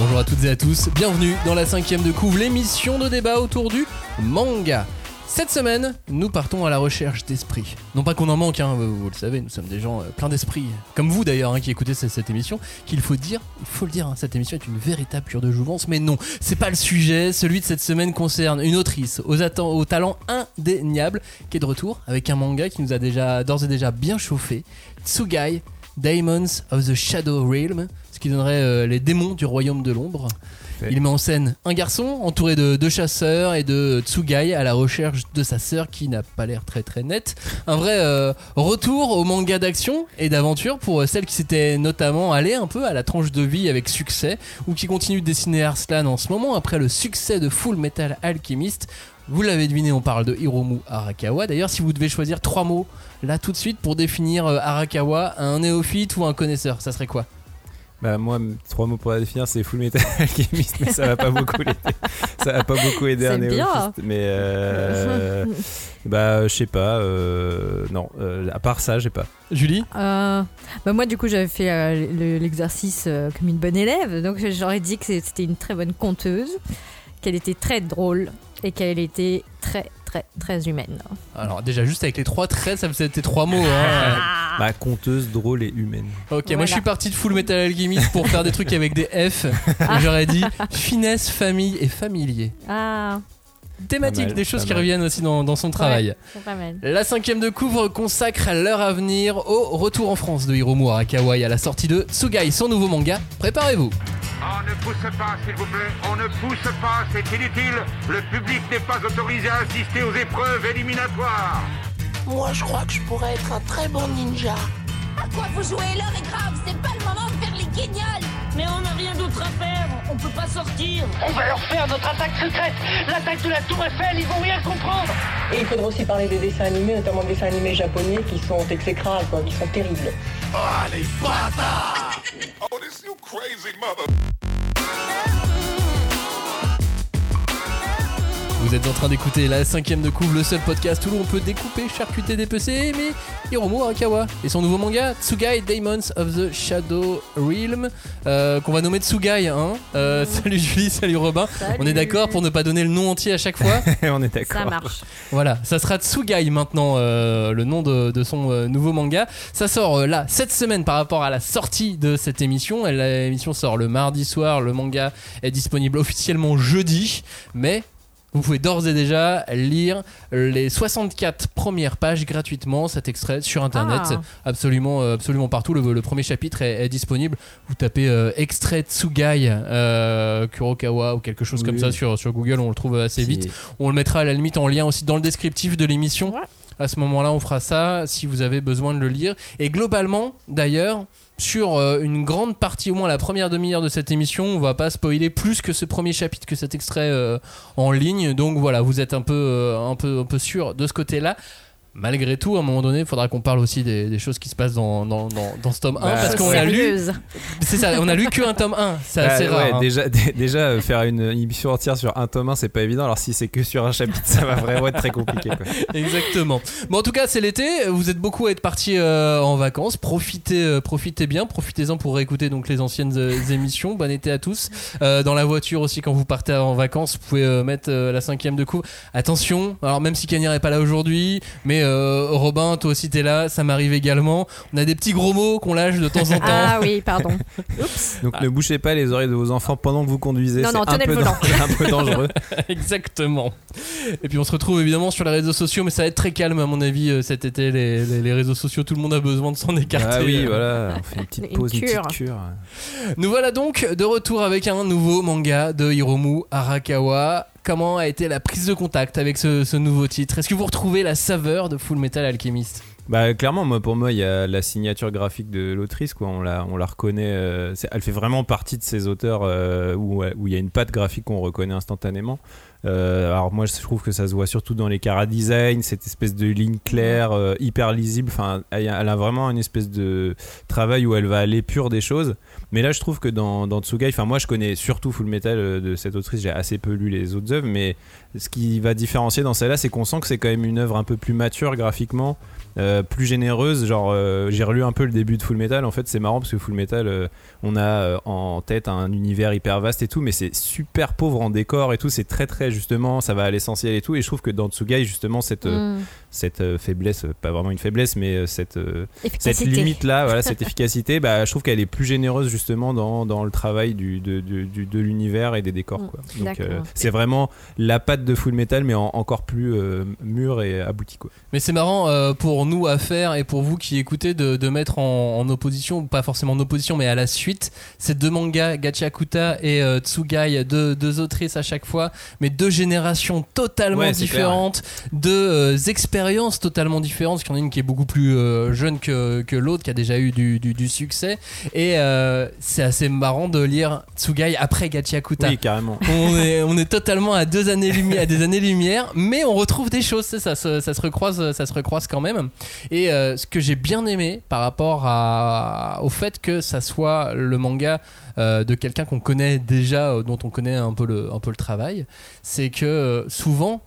Bonjour à toutes et à tous, bienvenue dans la cinquième de couvre, l'émission de débat autour du manga. Cette semaine, nous partons à la recherche d'esprit. Non pas qu'on en manque, hein, vous, le savez, nous sommes des gens euh, pleins d'esprit, comme vous d'ailleurs hein, qui écoutez cette, émission, qu'il faut dire, il faut le dire, hein, cette émission est une véritable cure de jouvence, mais non, c'est pas le sujet. Celui de cette semaine concerne une autrice aux, aux talents indéniables qui est de retour avec un manga qui nous a déjà d'ores et déjà bien chauffé, Tsugai, Daemons of the Shadow Realm, qui donnerait euh, les démons du royaume de l'ombre. Il met en scène un garçon entouré de deux chasseurs et de Tsugai à la recherche de sa sœur qui n'a pas l'air très très nette. Un vrai euh, retour au manga d'action et d'aventure pour euh, celle qui s'était notamment allée un peu à la tranche de vie avec succès ou qui continue de dessiner Arslan en ce moment après le succès de Full Metal Alchemist. Vous l'avez deviné, on parle de Hiromu Arakawa. D'ailleurs, si vous devez choisir trois mots là tout de suite pour définir Arakawa, un néophyte ou un connaisseur, ça serait quoi? Bah moi, trois mots pour la définir, c'est Full Metal Alchemist, mais ça va pas beaucoup l'aider. Ça va pas beaucoup aider un C'est bien. néophyte. Mais euh, bah je sais pas. euh, non, euh, à part ça, j'ai pas. Julie Euh, bah moi du coup j'avais fait euh, le- l'exercice euh, comme une bonne élève donc j'aurais dit que c'était une très bonne conteuse qu'elle était très drôle et qu'elle était très très très humaine Alors déjà juste avec les trois traits, ça faisait tes trois mots. Hein. Bah conteuse, drôle et humaine. Ok, moi je suis parti de Full Metal Alchemist pour faire des trucs avec des F. J'aurais dit finesse, famille et familier. ah Thématique, Pas mal, des choses qui mal. reviennent aussi dans, dans son travail. c'est pas mal La cinquième de couvre consacre leur avenir au retour en France de Hiromu Arakawa et à la sortie de Tsugai, son nouveau manga. Préparez-vous. On ne pousse pas, s'il vous plaît. On ne pousse pas, c'est inutile. Le public n'est pas autorisé à assister aux épreuves éliminatoires. Moi, je crois que je pourrais être un très bon ninja. À quoi vous jouez? L'heure est grave, c'est pas le moment de faire les guignols Mais on n'a rien d'autre à faire, on peut pas sortir. On va leur faire notre attaque secrète L'attaque de la Tour Eiffel, ils vont rien comprendre Et il faudra aussi parler des dessins animés, notamment des dessins animés japonais qui sont exécrables, quoi, qui sont terribles. Vous êtes en train d'écouter la cinquième de couvre, le seul podcast où l'on peut découper, charcuter, dépecer, aimer Hiromu Arakawa et son nouveau manga Tsugai Daemons of the Shadow Realm euh, qu'on va nommer Tsugai. Hein Euh, salut Julie, salut Robin. On est d'accord pour ne pas donner le nom entier à chaque fois? On est d'accord. ça marche Voilà, ça sera Tsugai maintenant, euh, le nom de, de son euh, nouveau manga. Ça sort euh, là, cette semaine par rapport à la sortie de cette émission. L'émission sort le mardi soir, le manga est disponible officiellement jeudi, mais vous pouvez d'ores et déjà lire les 64 premières pages gratuitement, cet extrait sur internet, Ah. absolument, euh, absolument partout. Le, le premier chapitre est, est disponible. Vous tapez euh, extrait Tsugai euh, Kurokawa ou quelque chose comme ça sur, sur Google, on le trouve assez vite. On le mettra à la limite en lien aussi dans le descriptif de l'émission. Ouais. À ce moment-là, on fera ça si vous avez besoin de le lire. Et globalement, d'ailleurs, sur euh, une grande partie, au moins la première demi-heure de cette émission, on va pas spoiler plus que ce premier chapitre, que cet extrait euh, en ligne. Donc voilà, vous êtes un peu, euh, un peu, un peu sûr de ce côté-là. Malgré tout, à un moment donné, il faudra qu'on parle aussi des, des choses qui se passent dans, dans, dans, dans ce tome 1 Bah, parce qu'on a lu, sérieuse c'est ça, on a lu qu'un tome 1, c'est Bah, assez ouais, rare. hein. déjà, dé- déjà euh, faire une émission entière sur un tome 1, c'est pas évident. Alors si c'est que sur un chapitre, ça va vraiment être très compliqué. Quoi. Exactement. Bon, en tout cas, c'est l'été. Vous êtes beaucoup à être partis euh, en vacances. Profitez, euh, profitez bien. Profitez-en pour réécouter donc les anciennes euh, émissions. Bon été à tous. Euh, dans la voiture aussi, quand vous partez en vacances, vous pouvez euh, mettre euh, la cinquième de couvre. Attention. Alors même si Cagnard est pas là aujourd'hui, mais euh, Robin, toi aussi t'es là. Ça m'arrive également. On a des petits gros mots qu'on lâche de temps en temps. ah oui pardon Donc ne bouchez pas les oreilles de vos enfants pendant que vous conduisez. Non, c'est non, un tenez peu le volant. dan- un peu dangereux. Exactement. Et puis on se retrouve évidemment sur les réseaux sociaux, mais ça va être très calme à mon avis euh, cet été. Les, les- les réseaux sociaux, tout le monde a besoin de s'en écarter. Ah oui, voilà. On fait une petite Une pause, une, cure. petite cure. Nous voilà donc de retour avec un nouveau manga de Hiromu Arakawa. Comment a été la prise de contact avec ce, nouveau titre? Est-ce que vous retrouvez la saveur de Full Metal Alchemist? Bah clairement, moi pour moi, il y a la signature graphique de l'autrice, quoi. On la, on la reconnaît. euh, elle fait vraiment partie de ces auteurs euh, où il y a une patte graphique qu'on reconnaît instantanément. Euh, alors moi, je trouve que ça se voit surtout dans les cara design, cette espèce de ligne claire, hyper lisible. Enfin, elle, a- vraiment une espèce de travail où elle va à l'épure des choses. Mais là, je trouve que dans, dans Tsugai, enfin moi, je connais surtout Full Metal euh, de cette autrice. J'ai assez peu lu les autres œuvres, mais ce qui va différencier dans celle-là, c'est qu'on sent que c'est quand même une œuvre un peu plus mature graphiquement euh, plus généreuse. Genre, euh, j'ai relu un peu le début de Full Metal. En fait, c'est marrant parce que Full Metal, euh, on a euh, en tête un univers hyper vaste et tout, mais c'est super pauvre en décor et tout. C'est très, très justement, ça va à l'essentiel et tout. Et je trouve que dans Tsugai, justement, cette, Mm. cette euh, faiblesse, pas vraiment une faiblesse, mais cette, euh, cette Efficacité. limite là, voilà, cette efficacité, bah, je trouve qu'elle est plus généreuse justement dans, dans le travail du, de, de, du- de l'univers et des décors. Mm, Quoi. Donc euh, c'est vraiment la patte de Full Metal, mais en- encore plus euh, mûre et aboutie. Quoi. Mais c'est marrant euh, pour nous à faire et pour vous qui écoutez de, de mettre en, en opposition, pas forcément en opposition, mais à la suite, ces deux mangas, Gachakuta et euh, Tsugai, deux, deux autrices à chaque fois, mais deux générations totalement Ouais, différentes, deux euh, expériences totalement différentes, parce qu'il y en a une qui est beaucoup plus euh, jeune que, que l'autre, qui a déjà eu du, du, du succès. Et c'est assez marrant de lire Tsugai après Gachakuta. Oui, carrément. on est, on est totalement à deux années lumière, à des années lumière, mais on retrouve des choses, ça, ça se recroise, ça se recroise quand même. Et euh, ce que j'ai bien aimé par rapport à, au fait que ça soit le manga euh, de quelqu'un qu'on connaît déjà, euh, dont on connaît un peu le, un peu le travail, c'est que souvent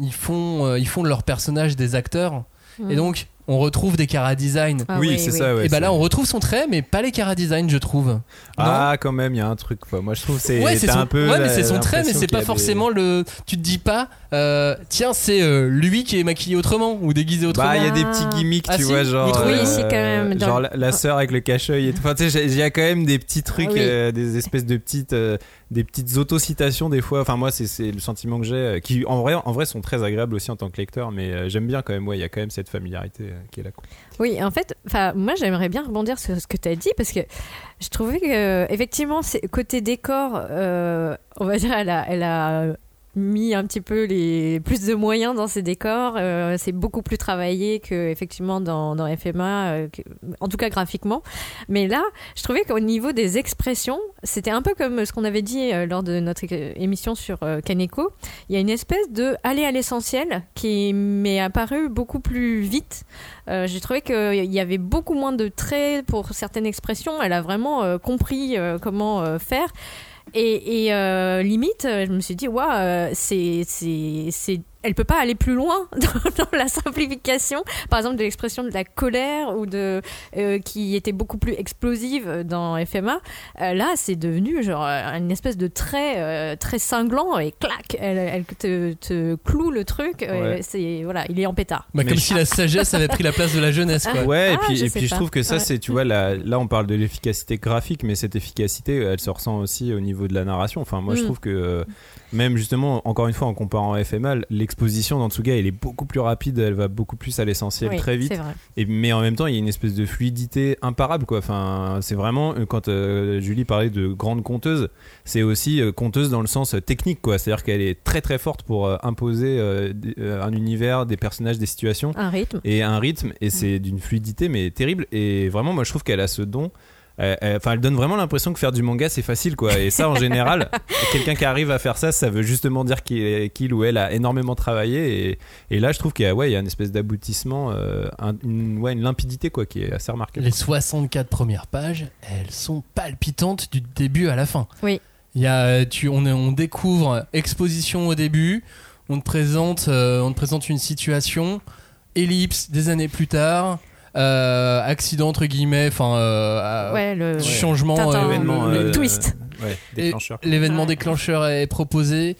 ils font, ils font de leurs personnages des acteurs, et donc on retrouve des cara design. Ah oui, c'est ça. Ouais, et bah là c'est- on retrouve son trait, mais pas les cara design, je trouve. Ah, quand même, il y a un truc. quoi. Moi, je trouve c'est Ouais, c'est t'as son, un peu. ouais, mais c'est son trait, mais c'est pas forcément le. Tu te dis pas, euh, tiens, c'est euh, lui qui est maquillé autrement ou déguisé autrement. Bah, il y a des Ah. petits gimmicks, Ah, tu si vois, genre. Oui, si, quand même, dans- Genre la, la sœur avec le cache-œil et tout. Enfin, tu sais, il y a quand même des petits trucs, Ah oui. euh, des espèces de petites, euh, des petites autocitations des fois. Enfin, moi, c'est le sentiment que j'ai, euh, qui en vrai, en vrai, sont très agréables aussi en tant que lecteur, mais euh, j'aime bien quand même. Ouais, il y a quand même cette familiarité euh, qui est là. Oui, en fait, moi j'aimerais bien rebondir sur ce que tu as dit parce que je trouvais que effectivement, côté décor, on va dire, elle a mis un petit peu les plus de moyens dans ses décors. euh, c'est beaucoup plus travaillé que effectivement dans, dans FMA, euh, en tout cas graphiquement. Mais là, je trouvais qu'au niveau des expressions, c'était un peu comme ce qu'on avait dit euh, lors de notre émission sur euh, Kaneko. Il y a une espèce de aller à l'essentiel qui m'est apparu beaucoup plus vite. Euh, J'ai trouvé qu'il y avait beaucoup moins de traits pour certaines expressions. Elle a vraiment euh, compris euh, comment euh, faire. Et, et, euh, limite, euh, je me suis dit, waouh, euh, c'est, c'est, c'est, elle peut pas aller plus loin dans, dans la simplification. Par exemple, de l'expression de la colère ou de euh, qui était beaucoup plus explosive dans FMA. Euh, là, c'est devenu genre euh, une espèce de trait euh, très cinglant et clac, elle, elle te, te cloue le truc. Ouais. c'est voilà, il est en pétard. Bah, Mais comme je- si la sagesse avait pris la place de la jeunesse, quoi. Ouais, et Ah, puis, je et sais puis je pas. trouve que ça, Ouais. c'est, tu vois, là, là, on parle de l'efficacité graphique, mais cette efficacité, elle se ressent aussi au niveau de la narration. Enfin, moi, je Mm. trouve que, euh, même justement, encore une fois, en comparant FMA, l'exposition dans Tsuga, elle est beaucoup plus rapide, elle va beaucoup plus à l'essentiel Oui, très vite. Et, mais en même temps, il y a une espèce de fluidité imparable, quoi. Enfin, c'est vraiment euh, quand euh, Julie parlait de grande conteuse, c'est aussi euh, conteuse dans le sens euh, technique, quoi. C'est-à-dire qu'elle est très très forte pour euh, imposer un univers, des personnages, des situations Un rythme. et un rythme. Et c'est d'une fluidité, mais terrible. Et vraiment, moi, je trouve qu'elle a ce don. Euh, euh, Enfin, elle donne vraiment l'impression que faire du manga c'est facile quoi. Et ça, en général, quelqu'un qui arrive à faire ça, ça veut justement dire qu'il ou elle a énormément travaillé. Et, et là, je trouve qu'il y a, ouais, il y a une espèce d'aboutissement, euh, un- une, ouais, une limpidité quoi, qui est assez remarquable. Les 64 premières pages, elles sont palpitantes du début à la fin. Oui. Il y a, tu, on, découvre exposition au début, on te présente, euh, on te présente une situation, ellipse des années plus tard, euh, accident entre guillemets, enfin euh, Ouais, le changement, Tintin, euh, Événement, le euh, twist. Ouais, Et déclencheur. L'événement Ouais. déclencheur est proposé.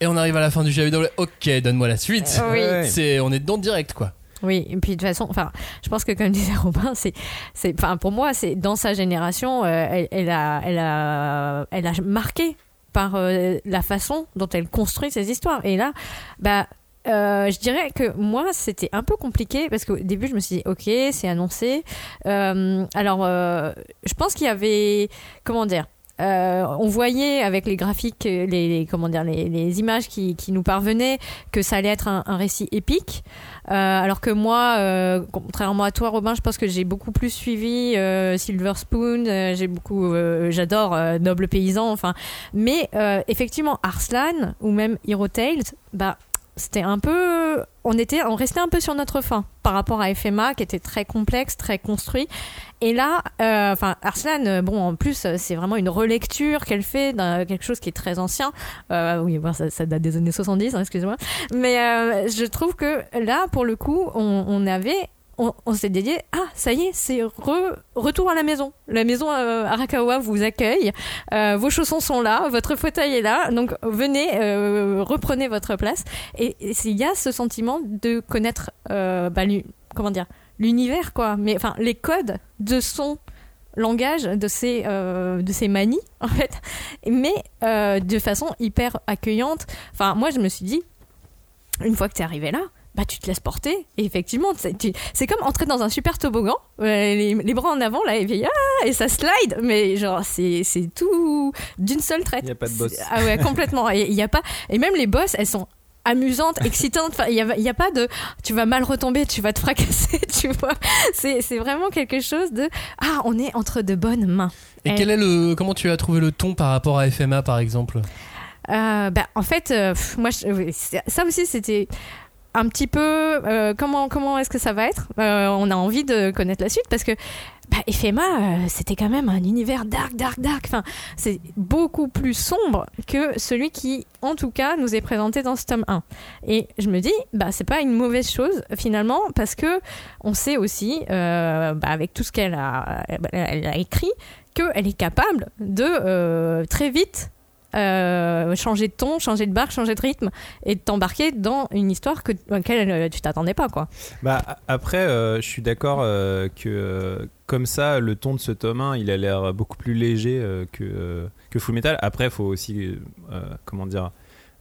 Et on arrive à la fin du chapitre. Ok, donne-moi la suite. Oui. C'est, on est dedans direct, quoi. Oui, et puis de toute façon, enfin, je pense que comme disait Robin, c'est, c'est, enfin, pour moi, c'est dans sa génération, euh, elle, elle a, elle a, elle a marqué par euh, la façon dont elle construit ses histoires. Et là, bah. Euh, je dirais que moi c'était un peu compliqué parce qu'au début je me suis dit ok c'est annoncé Euh, alors euh, je pense qu'il y avait comment dire euh, on voyait avec les graphiques les, les- comment dire les, les images qui, qui nous parvenaient que ça allait être un, un récit épique euh, alors que moi, euh, contrairement à toi, Robin, je pense que j'ai beaucoup plus suivi euh, Silver Spoon. euh, j'ai beaucoup, j'adore Noble Paysan. Enfin, mais effectivement, Arslan ou même Hero Tales, bah c'était un peu, on était, on restait un peu sur notre fin par rapport à FMA qui était très complexe, très construit. Et là, euh, enfin Arslan, euh, bon en plus euh, c'est vraiment une relecture qu'elle fait d'un quelque chose qui est très ancien. Oui, bon, ça, date des années 70, hein, excusez-moi. Mais je trouve que là, pour le coup, on avait on, s'est dédié, ah, ça y est, c'est re- retour à la maison. La maison euh, Arakawa vous accueille, euh, vos chaussons sont là, votre fauteuil est là, donc venez, euh, reprenez votre place. Et il y a ce sentiment de connaître, bah, comment dire, l'univers, quoi, mais enfin, les codes de son langage, de ses, de manies, en fait, mais de façon hyper accueillante. Enfin, moi, je me suis dit, une fois que tu es arrivé là, bah tu te laisses porter. Et effectivement c'est comme entrer dans un super toboggan euh, les, les bras en avant là et puis ah, et ça slide. Mais genre c'est c'est tout d'une seule traite. Il y a pas de boss. Ah ouais complètement. Et il y a pas et même les boss elles sont amusantes excitantes. Enfin il y a, pas de tu vas mal retomber tu vas te fracasser tu vois. C'est c'est vraiment quelque chose de ah on est entre de bonnes mains. Et quel est le, comment tu as trouvé le ton par rapport à FMA par exemple? Euh, bah, en fait, euh, pff, moi, je- ça aussi, c'était un petit peu euh, comment comment est-ce que ça va être? Euh, On a envie de connaître la suite parce que bah, FMA, euh, c'était quand même un univers dark, dark, dark. Enfin, c'est beaucoup plus sombre que celui qui, en tout cas, nous est présenté dans ce tome 1. Et je me dis, bah, c'est pas une mauvaise chose finalement parce que on sait aussi, bah, avec tout ce qu'elle a, elle a écrit, qu'elle est capable de très vite euh, changer de ton, changer de barque, changer de rythme et t'embarquer dans une histoire que, laquelle euh, tu t'attendais pas. quoi. Bah, après, euh, je suis d'accord que comme ça, le ton de ce tome 1, il a l'air beaucoup plus léger que, que Full Metal. Après, il faut aussi, comment dire,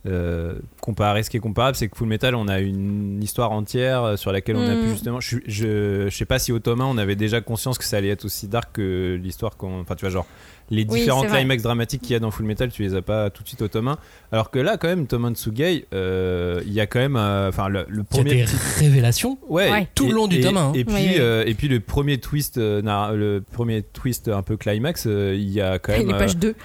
euh, comparer ce qui est comparable, c'est que Full Metal, on a une histoire entière euh, sur laquelle on a Mm. pu justement. Je, je, je sais pas si 1, on avait déjà conscience que ça allait être aussi dark que l'histoire qu'on. Enfin, tu vois, genre, les Oui, différents climax dramatiques qu'il y a dans Full Metal, tu les as pas tout de suite 1. Alors que là, quand même, Toman Tsugei, euh, il y a quand même. euh, Enfin, le, le Il y a premier des petit- révélations Ouais, Ouais. Tout le long du et, tome hein. Et puis, Oui, oui. euh, et puis le premier twist, euh, le premier twist un peu climax, euh, il y a quand même. Les euh, pages 2.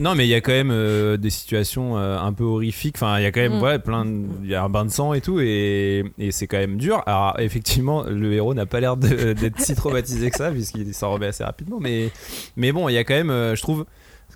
non, mais il y a quand même euh, des situations euh, un peu horrifiques. Enfin, il y a quand même, Mm. ouais, plein. de- Il y a un bain de sang et tout, et, et c'est quand même dur. Alors, effectivement, le héros n'a pas l'air d'être si traumatisé que ça, puisqu'il s'en remet assez rapidement. Mais, mais bon, il y a quand même, euh, je trouve.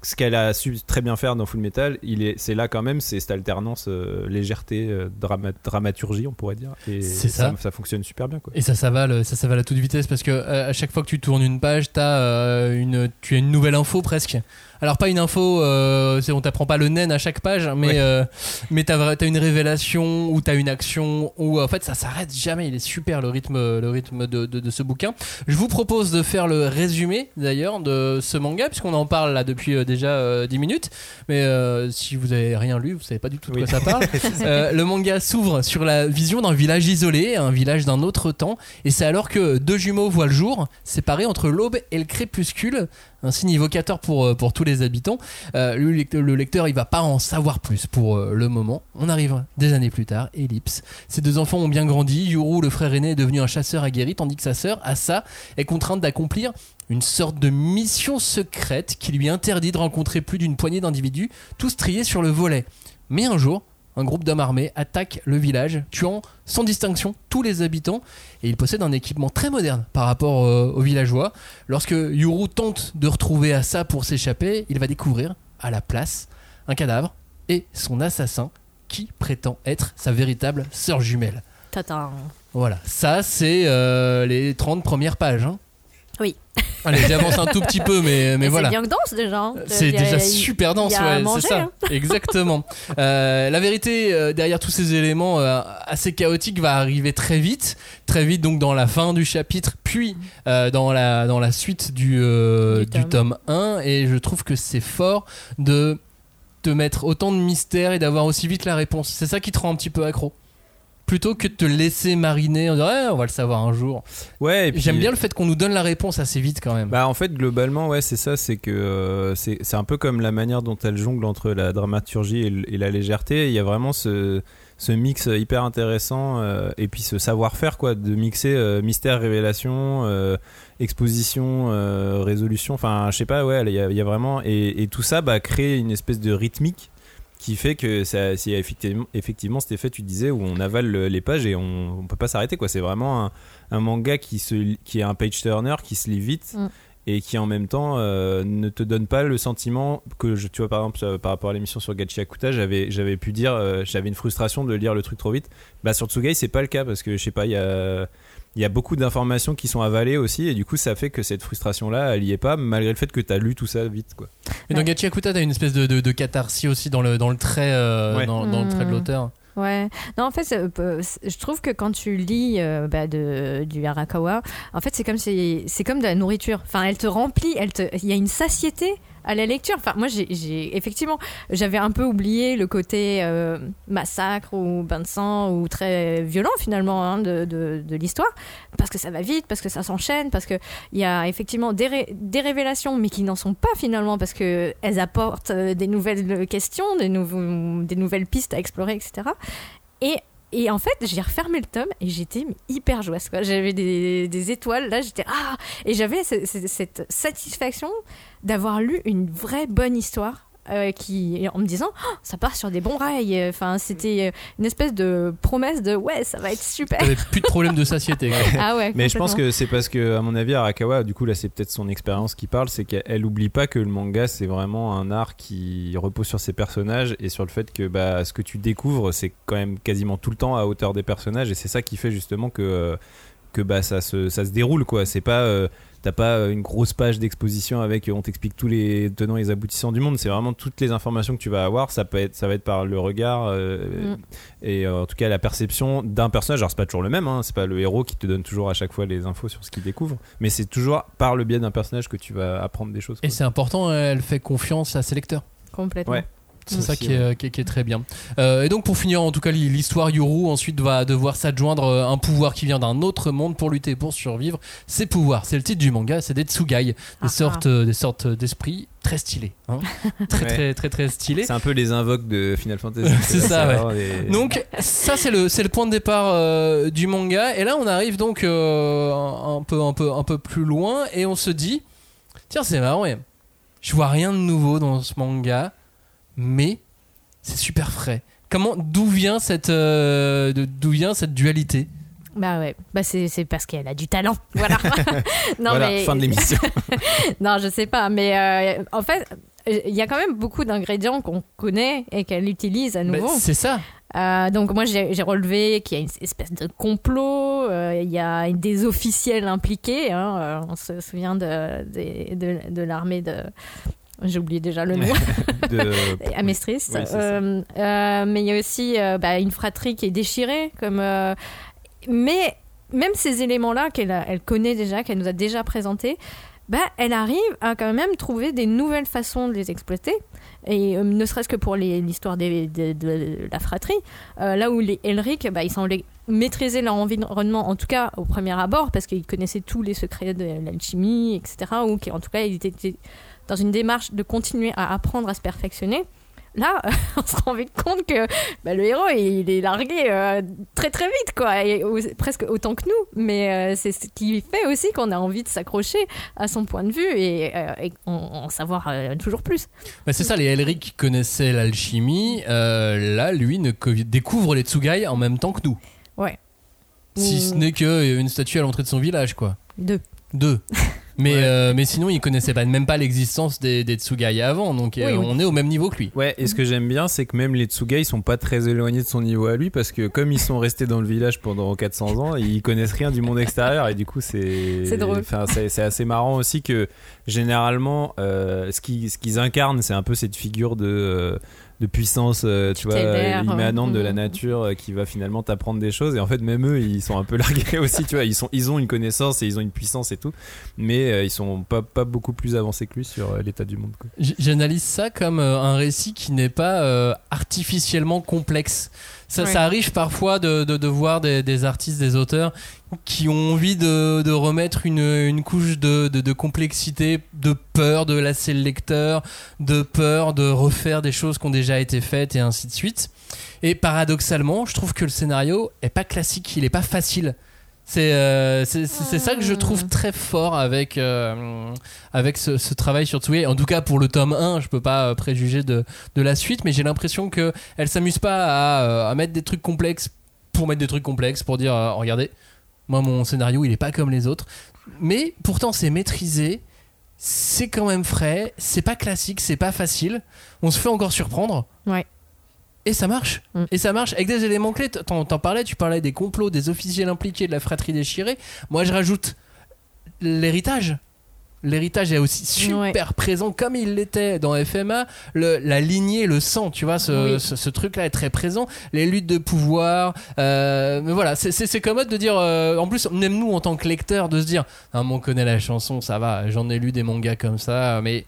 Ce qu'elle a su très bien faire dans Full Metal, il est, c'est là quand même, c'est cette alternance euh, légèreté, euh, drama- dramaturgie, on pourrait dire. Et C'est ça. ça fonctionne super bien, quoi. Et ça s'avale, ça s'avale à toute vitesse parce que euh, à chaque fois que tu tournes une page, t'as euh, une, tu as une nouvelle info presque. Alors pas une info, euh, on t'apprend pas le naine à chaque page, mais Ouais. euh, mais t'as une révélation ou t'as une action ou en fait ça s'arrête jamais. Il est super le rythme, le rythme de, de, de ce bouquin. Je vous propose de faire le résumé d'ailleurs de ce manga puisqu'on en parle là depuis euh, déjà euh, 10 minutes. Mais euh, si vous avez rien lu, vous savez pas du tout de Oui. quoi ça parle. Euh, le manga s'ouvre sur la vision d'un village isolé, un village d'un autre temps, et c'est alors que deux jumeaux voient le jour, séparés entre l'aube et le crépuscule, un signe évocateur pour, euh, pour tous les habitants. Euh, le, lecteur, le va pas en savoir plus pour euh, le moment. On arrive des années plus tard, ellipse. Ces deux enfants ont bien grandi. Yuru, le frère aîné, est devenu un chasseur aguerri, tandis que sa sœur, Asa, est contrainte d'accomplir une sorte de mission secrète qui lui interdit de rencontrer plus d'une poignée d'individus, tous triés sur le volet. Mais un jour, un groupe d'hommes armés attaque le village, tuant sans distinction tous les habitants, et il possède un équipement très moderne par rapport euh, aux villageois. Lorsque Yuru tente de retrouver Asa pour s'échapper, il va découvrir, à la place, un cadavre et son assassin qui prétend être sa véritable sœur jumelle. Tata. Voilà, ça c'est euh, les 30 premières pages. hein. Oui. Allez, j'avance un tout petit peu, mais, mais voilà. C'est bien que danse déjà. hein. C'est a- déjà super dense, ouais, c'est ça. hein. Exactement. Euh, la vérité euh, derrière tous ces éléments euh, assez chaotiques va arriver très vite, très vite donc dans la fin du chapitre, puis dans la dans la suite du euh, Du du, tome. tome 1 et je trouve que c'est fort de te mettre autant de mystère et d'avoir aussi vite la réponse. C'est ça qui te rend un petit peu accro. Plutôt que de te laisser mariner en disant Ouais, on va le savoir un jour. Ouais, J'aime bien le fait qu'on nous donne la réponse assez vite quand même. Bah en fait globalement ouais c'est ça c'est que euh, c'est c'est un peu comme la manière dont elle jongle entre la dramaturgie et, la légèreté il y a vraiment ce ce mix hyper intéressant euh, et puis ce savoir-faire quoi de mixer euh, mystère révélation exposition résolution enfin je sais pas ouais il y a, il y a vraiment et, et tout ça bah crée une espèce de rythmique qui fait que ça, c'est effectivement, effectivement cet effet, tu disais, où on avale le- les pages et on, on peut pas s'arrêter. quoi. C'est vraiment un, un manga qui, se, qui est un page turner, qui se lit vite. Mm. Et qui en même temps euh, ne te donne pas le sentiment que je, tu vois par exemple euh, par rapport à l'émission sur Gachi Akuta j'avais j'avais pu dire euh, j'avais une frustration de lire le truc trop vite bah sur Tsugai c'est pas le cas parce que je sais pas il y a il y a beaucoup d'informations qui sont avalées aussi et du coup ça fait que cette frustration là elle y est pas malgré le fait que tu as lu tout ça vite quoi. Et dans Gachi Akuta, t'as une espèce de, de, de catharsis aussi dans le, dans le trait, euh, Ouais. dans, dans le trait de Mm. l'auteur. Ouais. Non, en fait, euh, je trouve que quand tu lis euh, bah, de, du Arakawa, en fait, c'est comme, c'est c'est comme de la nourriture. Enfin, elle te remplit, elle te, il y a une satiété à la lecture. Enfin, moi, j'ai- effectivement, j'avais un peu oublié le côté euh, massacre ou bain de sang ou très violent finalement hein, de, de, l'histoire, parce que ça va vite, parce que ça s'enchaîne, parce que il y a effectivement des, des révélations, mais qui n'en sont pas finalement, parce que elles apportent euh, des nouvelles questions, des, des nouvelles pistes à explorer, etc. Et et en fait, j'ai refermé le tome et j'étais hyper joyeuse. J'avais des, étoiles, là, j'étais ah Et j'avais ce- ce- cette satisfaction d'avoir lu une vraie bonne histoire. Euh, qui en me disant Oh, ça part sur des bons rails. Enfin c'était euh, une espèce de promesse de ouais ça va être super. T'avais plus de problème de satiété. ah ouais Mais je pense que c'est parce que, à mon avis, Arakawa, du coup, là, c'est peut-être son expérience qui parle, c'est qu'elle oublie pas que le manga, c'est vraiment un art qui repose sur ses personnages et sur le fait que bah, ce que tu découvres, c'est quand même quasiment tout le temps à hauteur des personnages et c'est ça qui fait justement que, euh, que bah, ça, se, ça se déroule, quoi. C'est pas. euh, T'as pas euh, une grosse page d'exposition avec euh, on t'explique tous les tenants et les aboutissants du monde. C'est vraiment toutes les informations que tu vas avoir. Ça peut être, ça va être par le regard euh, Mm. et euh, en tout cas la perception d'un personnage. Alors c'est pas toujours le même. Hein, c'est pas le héros qui te donne toujours à chaque fois les infos sur ce qu'il découvre. Mais c'est toujours par le biais d'un personnage que tu vas apprendre des choses. Et c'est important, elle fait confiance à ses lecteurs. complètement Ouais. C'est ça qui est, qui est- qui est très bien. Euh, et donc pour finir, en tout cas, l'histoire Yuru ensuite va devoir s'adjoindre euh, un pouvoir qui vient d'un autre monde pour lutter, pour survivre. Ces pouvoirs, c'est le titre du manga, c'est des tsugai, des Ah, sortes, euh, des sortes d'esprits très stylés, hein. très, Ouais. très très très stylés. C'est un peu les invoques de Final Fantasy. C'est ça, des- Donc ça c'est le c'est le point de départ euh, du manga et là on arrive donc euh, un, un peu un peu un peu plus loin et on se dit tiens c'est marrant ouais. je vois rien de nouveau dans ce manga mais c'est super frais. Comment d'où vient cette euh, de- d'où vient cette dualité? Bah ouais bah c'est c'est parce qu'elle a du talent voilà non voilà, mais fin de l'émission. non, je sais pas, mais euh, en fait, il y a quand même beaucoup d'ingrédients qu'on connaît et qu'elle utilise à Bah, nouveau. C'est ça. Euh, donc moi, j'ai j'ai relevé qu'il y a une espèce de complot, euh, il y a des officiels impliqués. hein, euh, on se souvient de, de, de, de l'armée de... J'ai oublié déjà le nom. de... Amestris. Oui. Euh, euh, mais il y a aussi euh, bah, une fratrie qui est déchirée. Comme, mais même ces éléments-là qu'elle elle connaît déjà, qu'elle nous a déjà présentés, bah, elle arrive à quand même trouver des nouvelles façons de les exploiter. Et euh, ne serait-ce que pour l'histoire de, de la fratrie, euh, là où les Elric, bah, ils semblaient maîtriser leur environnement, en tout cas au premier abord, parce qu'ils connaissaient tous les secrets de l'alchimie, etc. Ou qu'en tout cas, ils étaient dans une démarche de continuer à apprendre à se perfectionner. Là, on se rend vite compte que bah, le héros, il est largué euh, très très vite, quoi, et presque autant que nous. Mais euh, c'est ce qui fait aussi qu'on a envie de s'accrocher à son point de vue et, euh, et en, savoir toujours plus. Bah, c'est ça, les Elric qui connaissaient l'alchimie, là, lui, ne découvre les Tsugai en même temps que nous. Ouais. Si ce n'est qu'une statue à l'entrée de son village, quoi. Deux. Deux. Mais, Ouais. euh, mais sinon, il connaissait pas, même pas l'existence des, des Tsugai avant, donc euh, Oui, on est au même niveau que lui. Ouais, et ce que j'aime bien, c'est que même les Tsugai ils sont pas très éloignés de son niveau à lui parce que comme ils sont restés dans le village pendant 400 ans, ils connaissent rien du monde extérieur et du coup c'est C'est drôle. Enfin, c'est c'est assez marrant aussi que généralement euh, ce qu'ils ce qu'ils incarnent, c'est un peu cette figure de euh, de puissance, euh, tu vois, Tutélaire, immanente de la mhm. nature euh, qui va finalement t'apprendre des choses. Et en fait, même eux, ils sont un peu largués aussi, tu vois. Ils, sont, ils ont une connaissance et ils ont une puissance et tout, mais euh, ils sont pas, pas beaucoup plus avancés que lui sur euh, l'état du monde. quoi. J'analyse ça comme euh, un récit qui n'est pas euh, artificiellement complexe. Ça, Ouais. ça arrive parfois de, de, de voir des, des artistes, des auteurs qui ont envie de, de remettre une, une couche de, de, de complexité, de peur de lasser le lecteur, de peur de refaire des choses qui ont déjà été faites et ainsi de suite. Et paradoxalement, je trouve que le scénario est pas classique, il est pas facile. C'est euh, c'est ça que je trouve très fort avec, euh, avec ce, ce travail sur Tsui. En tout cas, pour le tome 1, je peux pas euh, préjuger de, de la suite, mais j'ai l'impression qu'elle s'amuse pas à, à mettre des trucs complexes pour mettre des trucs complexes, pour dire euh, regardez, moi mon scénario il est pas comme les autres. Mais pourtant, c'est maîtrisé, c'est quand même frais, c'est pas classique, c'est pas facile. On se fait encore surprendre. Ouais. Et ça marche. Mm. Et ça marche avec des éléments clés. T'en, t'en parlais, tu parlais des complots, des officiels impliqués, de la fratrie déchirée. Moi, je rajoute l'héritage. L'héritage est aussi super Ouais. présent comme il l'était dans FMA. Le- la lignée, le sang, tu vois, ce, Oui. ce- ce truc-là est très présent. Les luttes de pouvoir. euh, mais voilà, c'est, c'est, c'est commode de dire. euh, en plus, même nous, en tant que lecteurs, de se dire Ah, mais on connaît la chanson, ça va, j'en ai lu des mangas comme ça. Mais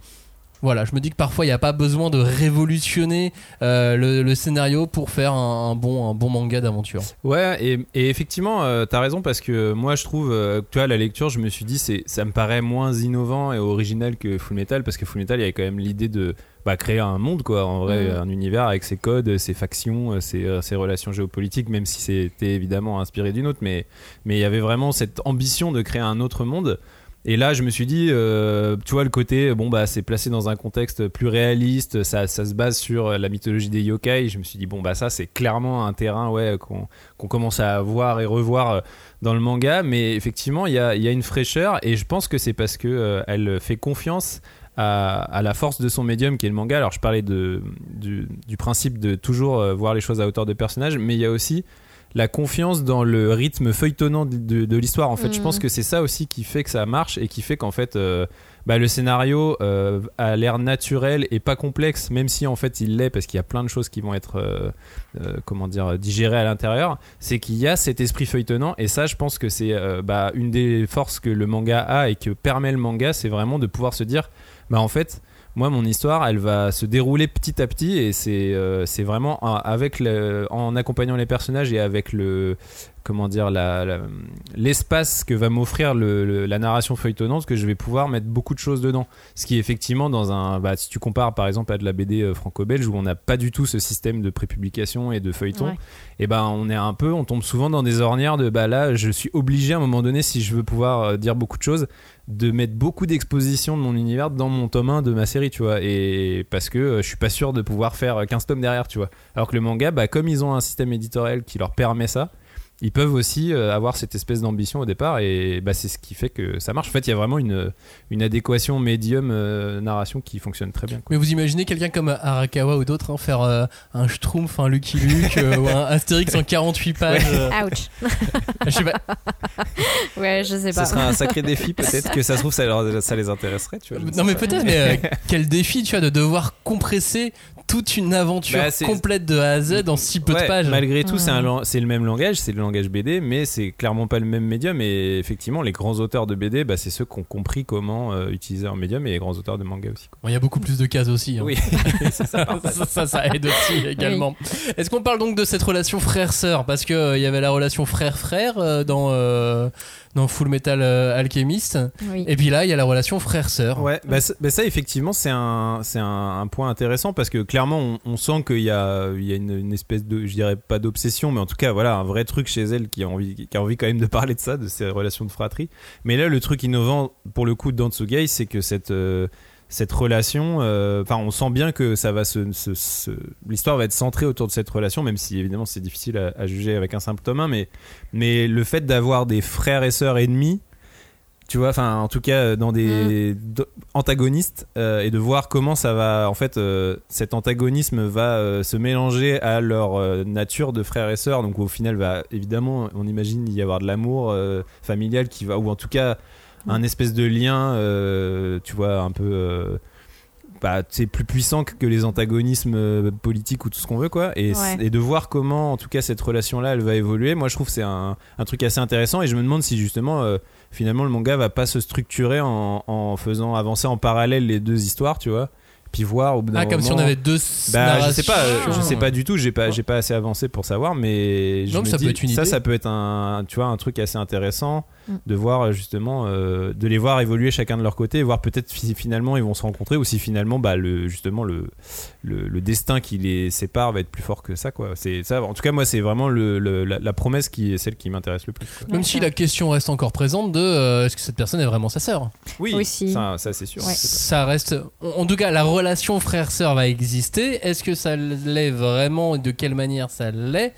voilà, je me dis que parfois il n'y a pas besoin de révolutionner euh, le, le scénario pour faire un, un bon, un bon manga d'aventure. Ouais, et, et effectivement, euh, t'as raison parce que moi je trouve, euh, tu vois, la lecture, je me suis dit, c'est, ça me paraît moins innovant et original que Full Metal parce que Full Metal, il y avait quand même l'idée de bah, créer un monde, quoi, en vrai, un univers avec ses codes, ses factions, euh, ses, euh, ses relations géopolitiques, même si c'était évidemment inspiré d'une autre, mais mais il y avait vraiment cette ambition de créer un autre monde. Et là, je me suis dit, euh, tu vois, le côté, bon, bah, c'est placé dans un contexte plus réaliste, ça, ça se base sur la mythologie des yokai. Je me suis dit, bon, bah, ça, c'est clairement un terrain, ouais, qu'on qu'on commence à voir et revoir euh, dans le manga. Mais effectivement, il y a, y a une fraîcheur, et je pense que c'est parce que euh, elle fait confiance à, à la force de son médium qui est le manga. Alors, je parlais de, du, du principe de toujours voir les choses à hauteur de personnage, mais il y a aussi la confiance dans le rythme feuilletonnant de, de- de l'histoire. En fait, je pense que c'est ça aussi qui fait que ça marche et qui fait qu'en fait, euh, bah, le scénario euh, a l'air naturel et pas complexe, même si en fait il l'est parce qu'il y a plein de choses qui vont être, euh, comment dire, digérées à l'intérieur. C'est qu'il y a cet esprit feuilletonnant et ça, je pense que c'est bah, une des forces que le manga a et que permet le manga, c'est vraiment de pouvoir se dire, bah en fait. Moi, mon histoire, elle va se dérouler petit à petit et c'est euh, c'est vraiment en- avec le, en accompagnant les personnages et avec le comment dire l'espace que va m'offrir la narration feuilletonnante que je vais pouvoir mettre beaucoup de choses dedans. Ce qui effectivement dans un bah, si tu compares par exemple à de la BD euh, franco-belge où on n'a pas du tout ce système de prépublication et de feuilleton, Ouais. et ben on est un peu on tombe souvent dans des ornières de bah là je suis obligé à un moment donné si je veux pouvoir euh, dire beaucoup de choses de mettre beaucoup d'exposition de mon univers dans mon tome 1 de ma série, tu vois. Et parce que euh, je suis pas sûr de pouvoir faire 15 tomes derrière, tu vois. Alors que le manga, bah, comme ils ont un système éditorial qui leur permet ça, ils peuvent aussi euh, avoir cette espèce d'ambition au départ et bah, c'est ce qui fait que ça marche. En fait, il y a vraiment une, une adéquation médium-narration qui fonctionne très bien. quoi. Mais vous imaginez quelqu'un comme Arakawa ou d'autres hein, faire euh, un Schtroumpf, un Lucky Luke euh, ou un Astérix en 48 pages euh, Ouch. Je sais pas. Ouais, je sais Ce pas. serait un sacré défi, peut-être que ça se trouve, ça, leur- ça les intéresserait, tu vois. Non mais peut-être, mais euh, quel défi tu as de devoir compresser toute une aventure Bah, complète de A à Z dans si peu de pages. Malgré tout, c'est le même langage, c'est le langage BD, mais c'est clairement pas le même médium. Et effectivement, les grands auteurs de BD, bah, c'est ceux qui ont compris comment euh, utiliser un médium et les grands auteurs de manga aussi. Bon, Il y a beaucoup plus de cases aussi. hein. Oui, ça. ça, ça, ça aide aussi également. Est-ce qu'on parle donc de cette relation frère-sœur? Parce qu'il il y avait la relation frère-frère euh, dans, euh, dans Full Metal euh, Alchemist. Oui. Et puis là, il y a la relation frère-sœur. Ouais, bah, ça, bah, ça, effectivement, c'est un, c'est un, un point intéressant parce que clairement, on, sent qu'il y a, il y a une, espèce de, je dirais pas d'obsession, mais en tout cas, voilà, un vrai truc chez elle qui a envie, qui a envie quand même de parler de ça, de ces relations de fratrie. Mais là, le truc innovant pour le coup de Dantsugai, c'est que cette, euh, cette relation, euh, enfin, on sent bien que ça va se, l'histoire va être centrée autour de cette relation, même si évidemment c'est difficile à, juger avec un simple tome 1, mais, mais le fait d'avoir des frères et sœurs ennemis, tu vois, enfin, en tout cas, dans des do- antagonistes, euh, et de voir comment ça va, en fait, euh, cet antagonisme va euh, se mélanger à leur euh, nature de frères et sœurs. Donc, au final, va évidemment, on imagine y avoir de l'amour euh, familial qui va, ou en tout cas, un espèce de lien, euh, tu vois, un peu. Bah, c'est plus puissant que les antagonismes euh, politiques ou tout ce qu'on veut quoi et, Ouais. et de voir comment en tout cas cette relation là elle va évoluer moi je trouve que c'est un, un truc assez intéressant et je me demande si justement euh, finalement le manga va pas se structurer en, en faisant avancer en parallèle les deux histoires tu vois puis voir au bout d'un Ah, comme si on moment- avait deux bah, je sais pas, euh, je sais pas du tout, j'ai pas, j'ai pas assez avancé pour savoir, mais je Non, me mais ça dis, peut être une ça, idée. ça peut être un, tu vois, un truc assez intéressant. De voir euh, justement, euh, de les voir évoluer chacun de leur côté, et voir peut-être si finalement ils vont se rencontrer ou si finalement, bah, le, justement, le, le, le destin qui les sépare va être plus fort que ça, quoi. C'est ça. En tout cas, moi, c'est vraiment le, le- la, la promesse qui est celle qui m'intéresse le plus. quoi. Même si la question reste encore présente de euh, est-ce que cette personne est vraiment sa sœur? Oui, Aussi. ça, ça c'est sûr. Ouais. Ça reste. En en tout cas, la relation frère-sœur va exister. Est-ce que ça l'est vraiment et de quelle manière ça l'est?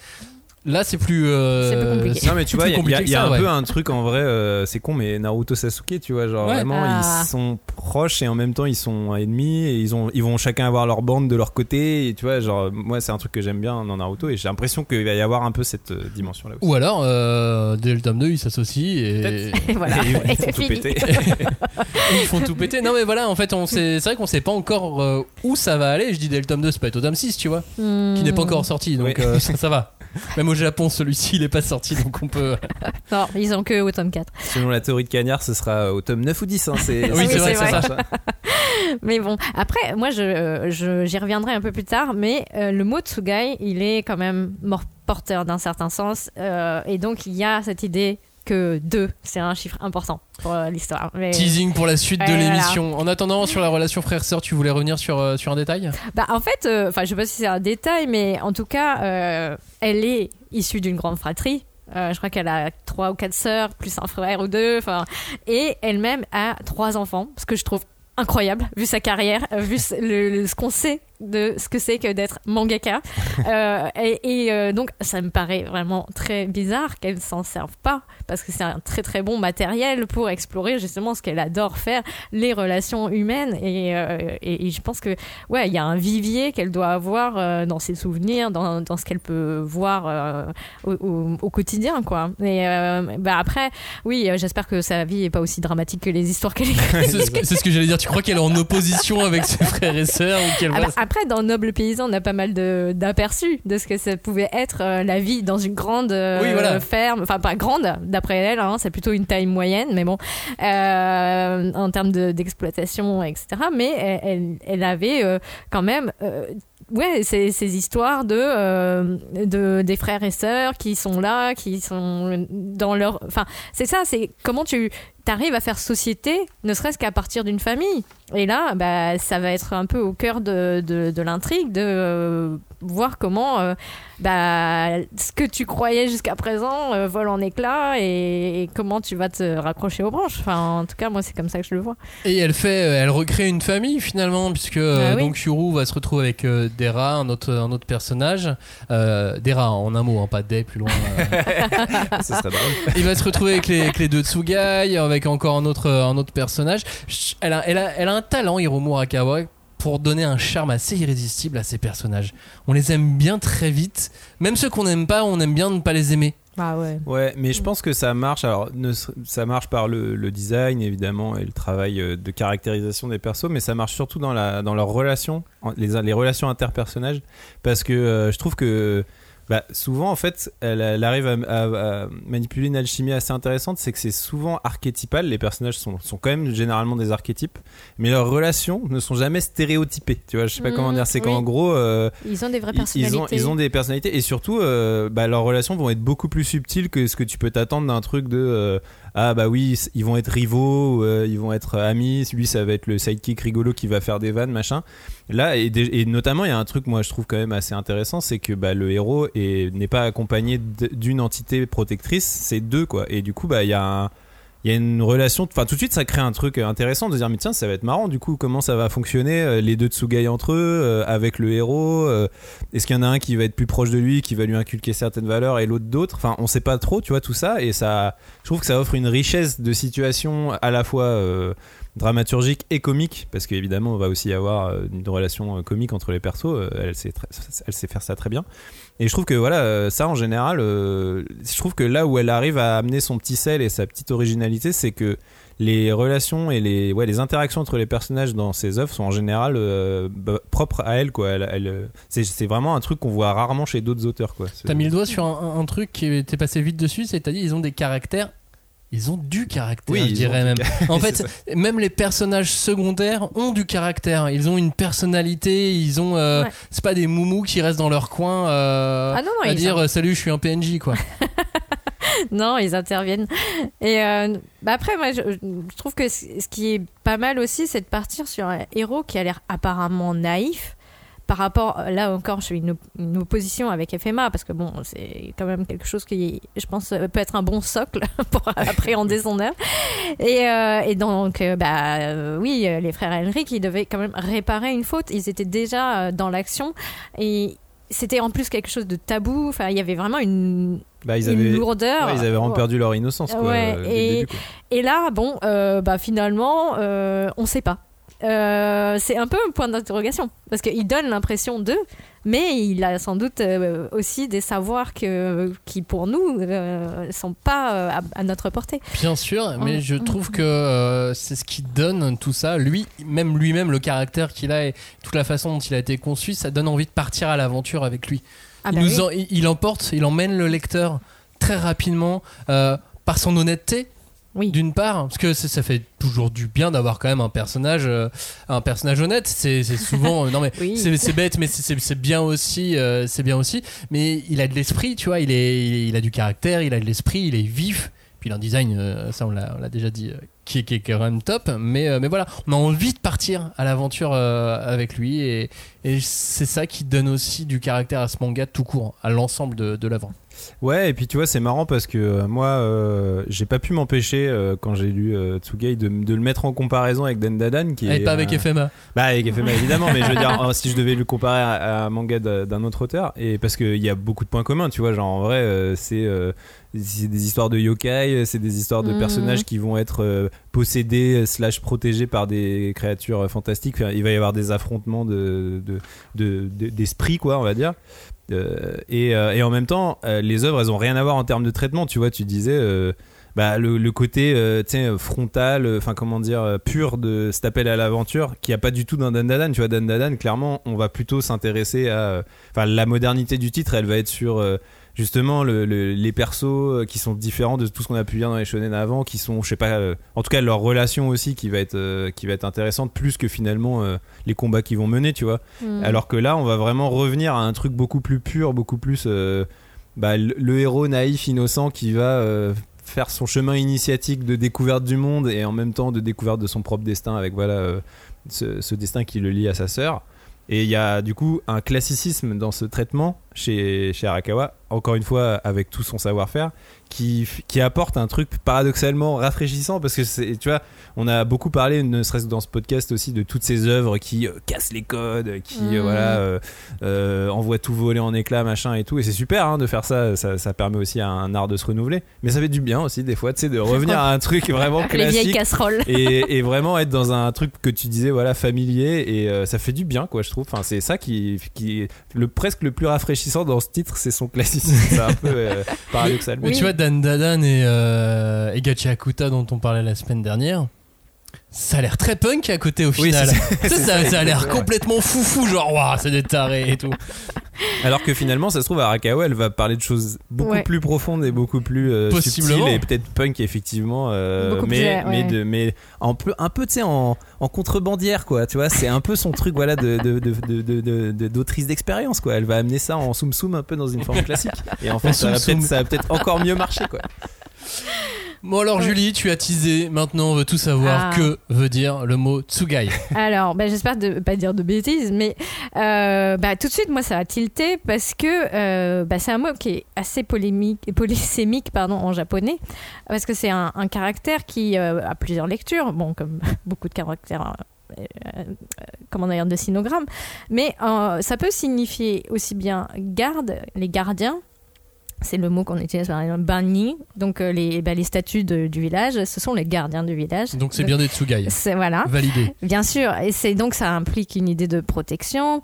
Là, c'est plus. euh, C'est plus compliqué. Non mais tu vois, il y a, y ça, un ouais. peu un truc en vrai, euh, c'est con, mais Naruto Sasuke, tu vois, genre Ouais. vraiment Ah. ils sont proches et en même temps ils sont ennemis et ils ont, ils vont chacun avoir leur bande de leur côté. Et tu vois, genre moi c'est un truc que j'aime bien dans Naruto et j'ai l'impression qu'il va y avoir un peu cette dimension là aussi. Ou alors, euh, dès le tome 2, ils s'associent et. Et voilà. Et Et ils c'est font tout fini. péter. ils font tout péter. Non, mais voilà, en fait, c'est vrai qu'on sait pas encore euh, où ça va aller. Je dis dès le tome 2, c'est pas être au tome 6, tu vois, qui n'est pas encore sorti, donc Oui. euh, ça, ça va. Même au Japon, celui-ci, il est pas sorti, donc on peut. Non, ils ont que au tome 4. Selon la théorie de Cagnard, ce sera au tome 9 ou 10. Hein, c'est, Oui, c'est vrai, c'est ça. Mais bon, après, moi, je, je- j'y reviendrai un peu plus tard, mais euh, le mot Tsugai, il est quand même mort- porteur d'un certain sens. euh, et donc, il y a cette idée que 2, c'est un chiffre important pour euh, l'histoire. Mais, Teasing pour la suite de voilà. l'émission. En attendant, sur la relation frère-sœur, tu voulais revenir sur, euh, sur un détail? Bah, en fait, euh, enfin, je sais pas si c'est un détail, mais en tout cas, euh, elle est issue d'une grande fratrie. Euh, je crois qu'elle a trois ou quatre sœurs, plus un frère ou deux. Enfin, et elle-même a trois enfants, ce que je trouve incroyable vu sa carrière, euh, vu ce, le- le- ce qu'on sait de ce que c'est que d'être mangaka. Euh, et et, euh, donc, ça me paraît vraiment très bizarre qu'elle s'en serve pas parce que c'est un très très bon matériel pour explorer justement ce qu'elle adore faire, les relations humaines. Et, euh, et, et je pense que ouais, il y a un vivier qu'elle doit avoir dans ses souvenirs, dans, dans ce qu'elle peut voir au, au- au quotidien, quoi. Et bah après, oui, j'espère que sa vie est pas aussi dramatique que les histoires qu'elle écrit. C'est ce que, j'allais dire. Tu crois qu'elle est en opposition avec ses frères et sœurs ou qu'elle Ah bah, après, dans Noble Paysan, on a pas mal d'aperçus de, ce que ça pouvait être euh, la vie dans une grande euh, Oui, voilà. ferme. Enfin, pas grande, d'après elle, hein, c'est plutôt une taille moyenne, mais bon, euh, en termes de- d'exploitation, etc. Mais elle, avait quand même. Ouais, ces, ces histoires de, euh, de des frères et sœurs qui sont là, qui sont dans leur. Enfin, c'est ça, c'est comment tu arrives à faire société, ne serait-ce qu'à partir d'une famille. Et là, bah, ça va être un peu au cœur de, de, de l'intrigue, de euh, voir comment euh, bah, ce que tu croyais jusqu'à présent euh, vole en éclats et, et comment tu vas te raccrocher aux branches. Enfin, en tout cas, moi, c'est comme ça que je le vois. Et elle fait, elle recrée une famille finalement, puisque euh, Ah oui. donc Yuru va se retrouver avec euh, Dera, un autre, un autre personnage. Euh, Dera en un mot, hein, pas Day plus loin. euh. Ça serait drôle. Il va se retrouver avec les, avec les deux Tsugai, avec encore un autre, un autre personnage. Elle a, elle, a, elle a un talent, Hiromu Arakawa, pour donner un charme assez irrésistible à ses personnages. On les aime bien très vite. Même ceux qu'on n'aime pas, on aime bien ne pas les aimer. Ah ouais. Ouais, mais je pense que ça marche. Alors, ne ça marche par le, le design évidemment et le travail euh, de caractérisation des persos, mais ça marche surtout dans la dans leurs relations, les, les relations interpersonnages, parce que euh, je trouve que bah, souvent en fait, elle, elle arrive à, à- à manipuler une alchimie assez intéressante. C'est que c'est souvent archétypal. Les personnages sont sont quand même généralement des archétypes, mais leurs relations ne sont jamais stéréotypées. Tu vois, je sais pas comment dire. C'est oui. qu'en gros. euh, Ils ont des vraies personnalités. ils ont, ils ont des personnalités et surtout euh, bah, leurs relations vont être beaucoup plus subtiles que ce que tu peux t'attendre d'un truc de euh, ah bah oui ils vont être rivaux euh, ils vont être amis lui ça va être le sidekick rigolo qui va faire des vannes machin. Là et, notamment il y a un truc moi je trouve quand même assez intéressant c'est que bah, le héros est- n'est pas accompagné d'une entité protectrice c'est deux quoi. Et du coup bah il y a un il y a une relation, enfin tout de suite ça crée un truc intéressant de dire mais tiens ça va être marrant du coup comment ça va fonctionner euh, les deux Tsugai entre eux euh, avec le héros euh, est-ce qu'il y en a un qui va être plus proche de lui qui va lui inculquer certaines valeurs et l'autre d'autres? Enfin on sait pas trop tu vois tout ça et ça je trouve que ça offre une richesse de situations à la fois euh, dramaturgique et comique parce qu'évidemment on va aussi avoir euh, une relation euh, comique entre les persos euh, elle sait faire ça très bien et je trouve que voilà, euh, ça en général, euh, je trouve que là où elle arrive à amener son petit sel et sa petite originalité, c'est que les relations et les, ouais, les interactions entre les personnages dans ses œuvres sont en général euh, bah, propres à elle. Quoi. Elle, elle, c'est, vraiment un truc qu'on voit rarement chez d'autres auteurs. Quoi. T'as mis le doigt sur un, un- truc qui était passé vite dessus, c'est t'as dit ils ont des caractères. Ils ont du caractère, Oui, je ils dirais même. En fait, même les personnages secondaires ont du caractère. Ils ont une personnalité. Ils ont. euh, Ouais. C'est pas des moumous qui restent dans leur coin euh, Ah non, non, à ils dire sont- euh, salut, je suis un PNJ quoi. non, ils interviennent. Et euh, bah après, moi, je, je trouve que ce qui est pas mal aussi, c'est de partir sur un héros qui a l'air apparemment naïf. Par rapport, là encore, je fais une, op- une opposition avec FMA parce que bon, c'est quand même quelque chose qui, je pense, euh, peut être un bon socle pour appréhender son œuvre. Et, euh, et donc, euh, bah euh, oui, les frères Henrik, ils devaient quand même réparer une faute. Ils étaient déjà dans l'action et c'était en plus quelque chose de tabou. Enfin, il y avait vraiment une, Bah, ils une avaient, lourdeur. ouais, ils avaient vraiment perdu leur innocence, quoi. Ouais, et- début, quoi. Et là, bon, euh, bah finalement, on sait pas. Euh, c'est un peu un point d'interrogation parce qu'il donne l'impression d'eux, mais il a sans doute euh, aussi des savoirs que, qui pour nous euh, sont pas euh, à, à notre portée. Bien sûr, mais je trouve que c'est ce qui donne tout ça. Lui, même lui-même, le caractère qu'il a et toute la façon dont il a été conçu, ça donne envie de partir à l'aventure avec lui. Ah il, bah nous oui. en- il, il emporte, il emmène le lecteur très rapidement par son honnêteté. Oui. D'une part, parce que ça, ça fait toujours du bien d'avoir quand même un personnage, euh, un personnage honnête. C'est souvent, euh, non mais Oui. c'est bête, mais c'est- bien aussi, euh, c'est bien aussi. Mais il a de l'esprit, tu vois. Il est, il, est- il a du caractère, il a de l'esprit, il est vif. Puis il a un design, ça on l'a déjà dit, qui, est- qui est quand même top. Mais, mais voilà, on a envie de partir à l'aventure avec lui. Et, et c'est ça qui donne aussi du caractère à ce manga tout court, à l'ensemble de, de l'œuvre. Ouais, et puis tu vois, c'est marrant parce que euh, moi, euh, j'ai pas pu m'empêcher euh, quand j'ai lu euh, Tsugai de, de le mettre en comparaison avec Dendadan qui Et est pas avec euh, FMA. Bah avec FMA évidemment, mais je veux dire euh, si je devais le comparer à, à un manga d'un autre auteur et parce qu'il y a beaucoup de points communs, tu vois, genre en vrai euh, c'est euh, c'est des histoires de yokai, c'est des histoires de Mhm. personnages qui vont être euh, possédés slash protégés par des créatures fantastiques. Enfin, il va y avoir des affrontements de de- de- de- d'esprit quoi, on va dire. Euh, et, euh, et en même temps, euh, les œuvres, elles ont rien à voir en termes de traitement. Tu vois, tu disais, bah, le, côté frontal, enfin comment dire, pur de cet appel à l'aventure, qui a pas du tout dans Dandadan. Tu vois, Dandadan, clairement, on va plutôt s'intéresser à, enfin, la modernité du titre, elle va être sur justement le- le- les persos euh, qui sont différents de tout ce qu'on a pu lire dans les shonen avant, qui sont, je sais pas, euh, en tout cas leur relation aussi qui va être, euh, qui va être intéressante plus que finalement euh, les combats qu'ils vont mener, tu vois. Mm. Alors que là, on va vraiment revenir à un truc beaucoup plus pur, beaucoup plus bah, le, le héros naïf, innocent qui va faire son chemin initiatique de découverte du monde et en même temps de découverte de son propre destin avec voilà ce, ce destin qui le lie à sa sœur. Et il y a du coup un classicisme dans ce traitement chez, chez Arakawa, encore une fois avec tout son savoir-faire, qui, qui apporte un truc paradoxalement rafraîchissant parce que c'est, tu vois, on a beaucoup parlé, ne serait-ce que dans ce podcast aussi, de toutes ces œuvres qui euh, cassent les codes, qui euh, Mhm. voilà, euh, euh, envoient tout voler en éclats, machin et tout. Et c'est super hein, de faire ça, ça, ça permet aussi à un art de se renouveler. Mais ça fait du bien aussi des fois, tu sais, de revenir à un truc vraiment Les vieilles classique casseroles. et, et vraiment être dans un truc que tu disais voilà familier et ça fait du bien quoi je trouve enfin c'est ça qui qui est le presque le plus rafraîchissant dans ce titre c'est son classicisme c'est un peu euh, paradoxal. Mais tu vois, Dan Dadan et, euh, et Gachi Akuta, dont on parlait la semaine dernière, ça a l'air très punk à côté au Oui, final. ça, ça a l'air complètement foufou, genre, waouh, c'est des tarés et tout. alors que finalement ça se trouve Arakawa elle va parler de choses beaucoup Ouais. plus profondes et beaucoup plus euh, Possiblement. subtiles et peut-être punk effectivement euh, Beaucoup plus, mais ouais. mais de mais un peu un peu tu sais en, en contrebandière quoi tu vois c'est un peu son truc voilà de de de de- de- de- de- d'autrice d'expérience quoi elle va amener ça en soum soum un peu dans une forme classique et en fait En ça va soum-soum. peut-être ça va peut-être encore mieux marcher quoi Bon, alors, Julie, tu as teasé. Maintenant, on veut tout savoir. Ah. Que veut dire le mot Tsugai? Alors, bah, j'espère de pas dire de bêtises, mais euh, bah, tout de suite, moi, ça a tilté parce que euh, bah, c'est un mot qui est assez polémique, polysémique pardon, en japonais, parce que c'est un, un caractère qui euh, a plusieurs lectures, bon, comme beaucoup de caractères. euh, euh, comment dire de sinogramme mais euh, ça peut signifier aussi bien garde les gardiens c'est le mot qu'on utilise par exemple bani donc euh, les, bah, les statues de- du village ce sont les gardiens du village Donc, c'est bien des Tsugai. c'est voilà Validé. Bien sûr, et c'est donc ça implique une idée de protection,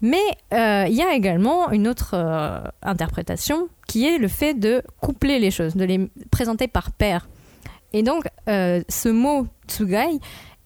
mais euh, il y a également une autre euh, interprétation qui est le fait de coupler les choses, de les présenter par paire. Et donc ce mot tsugai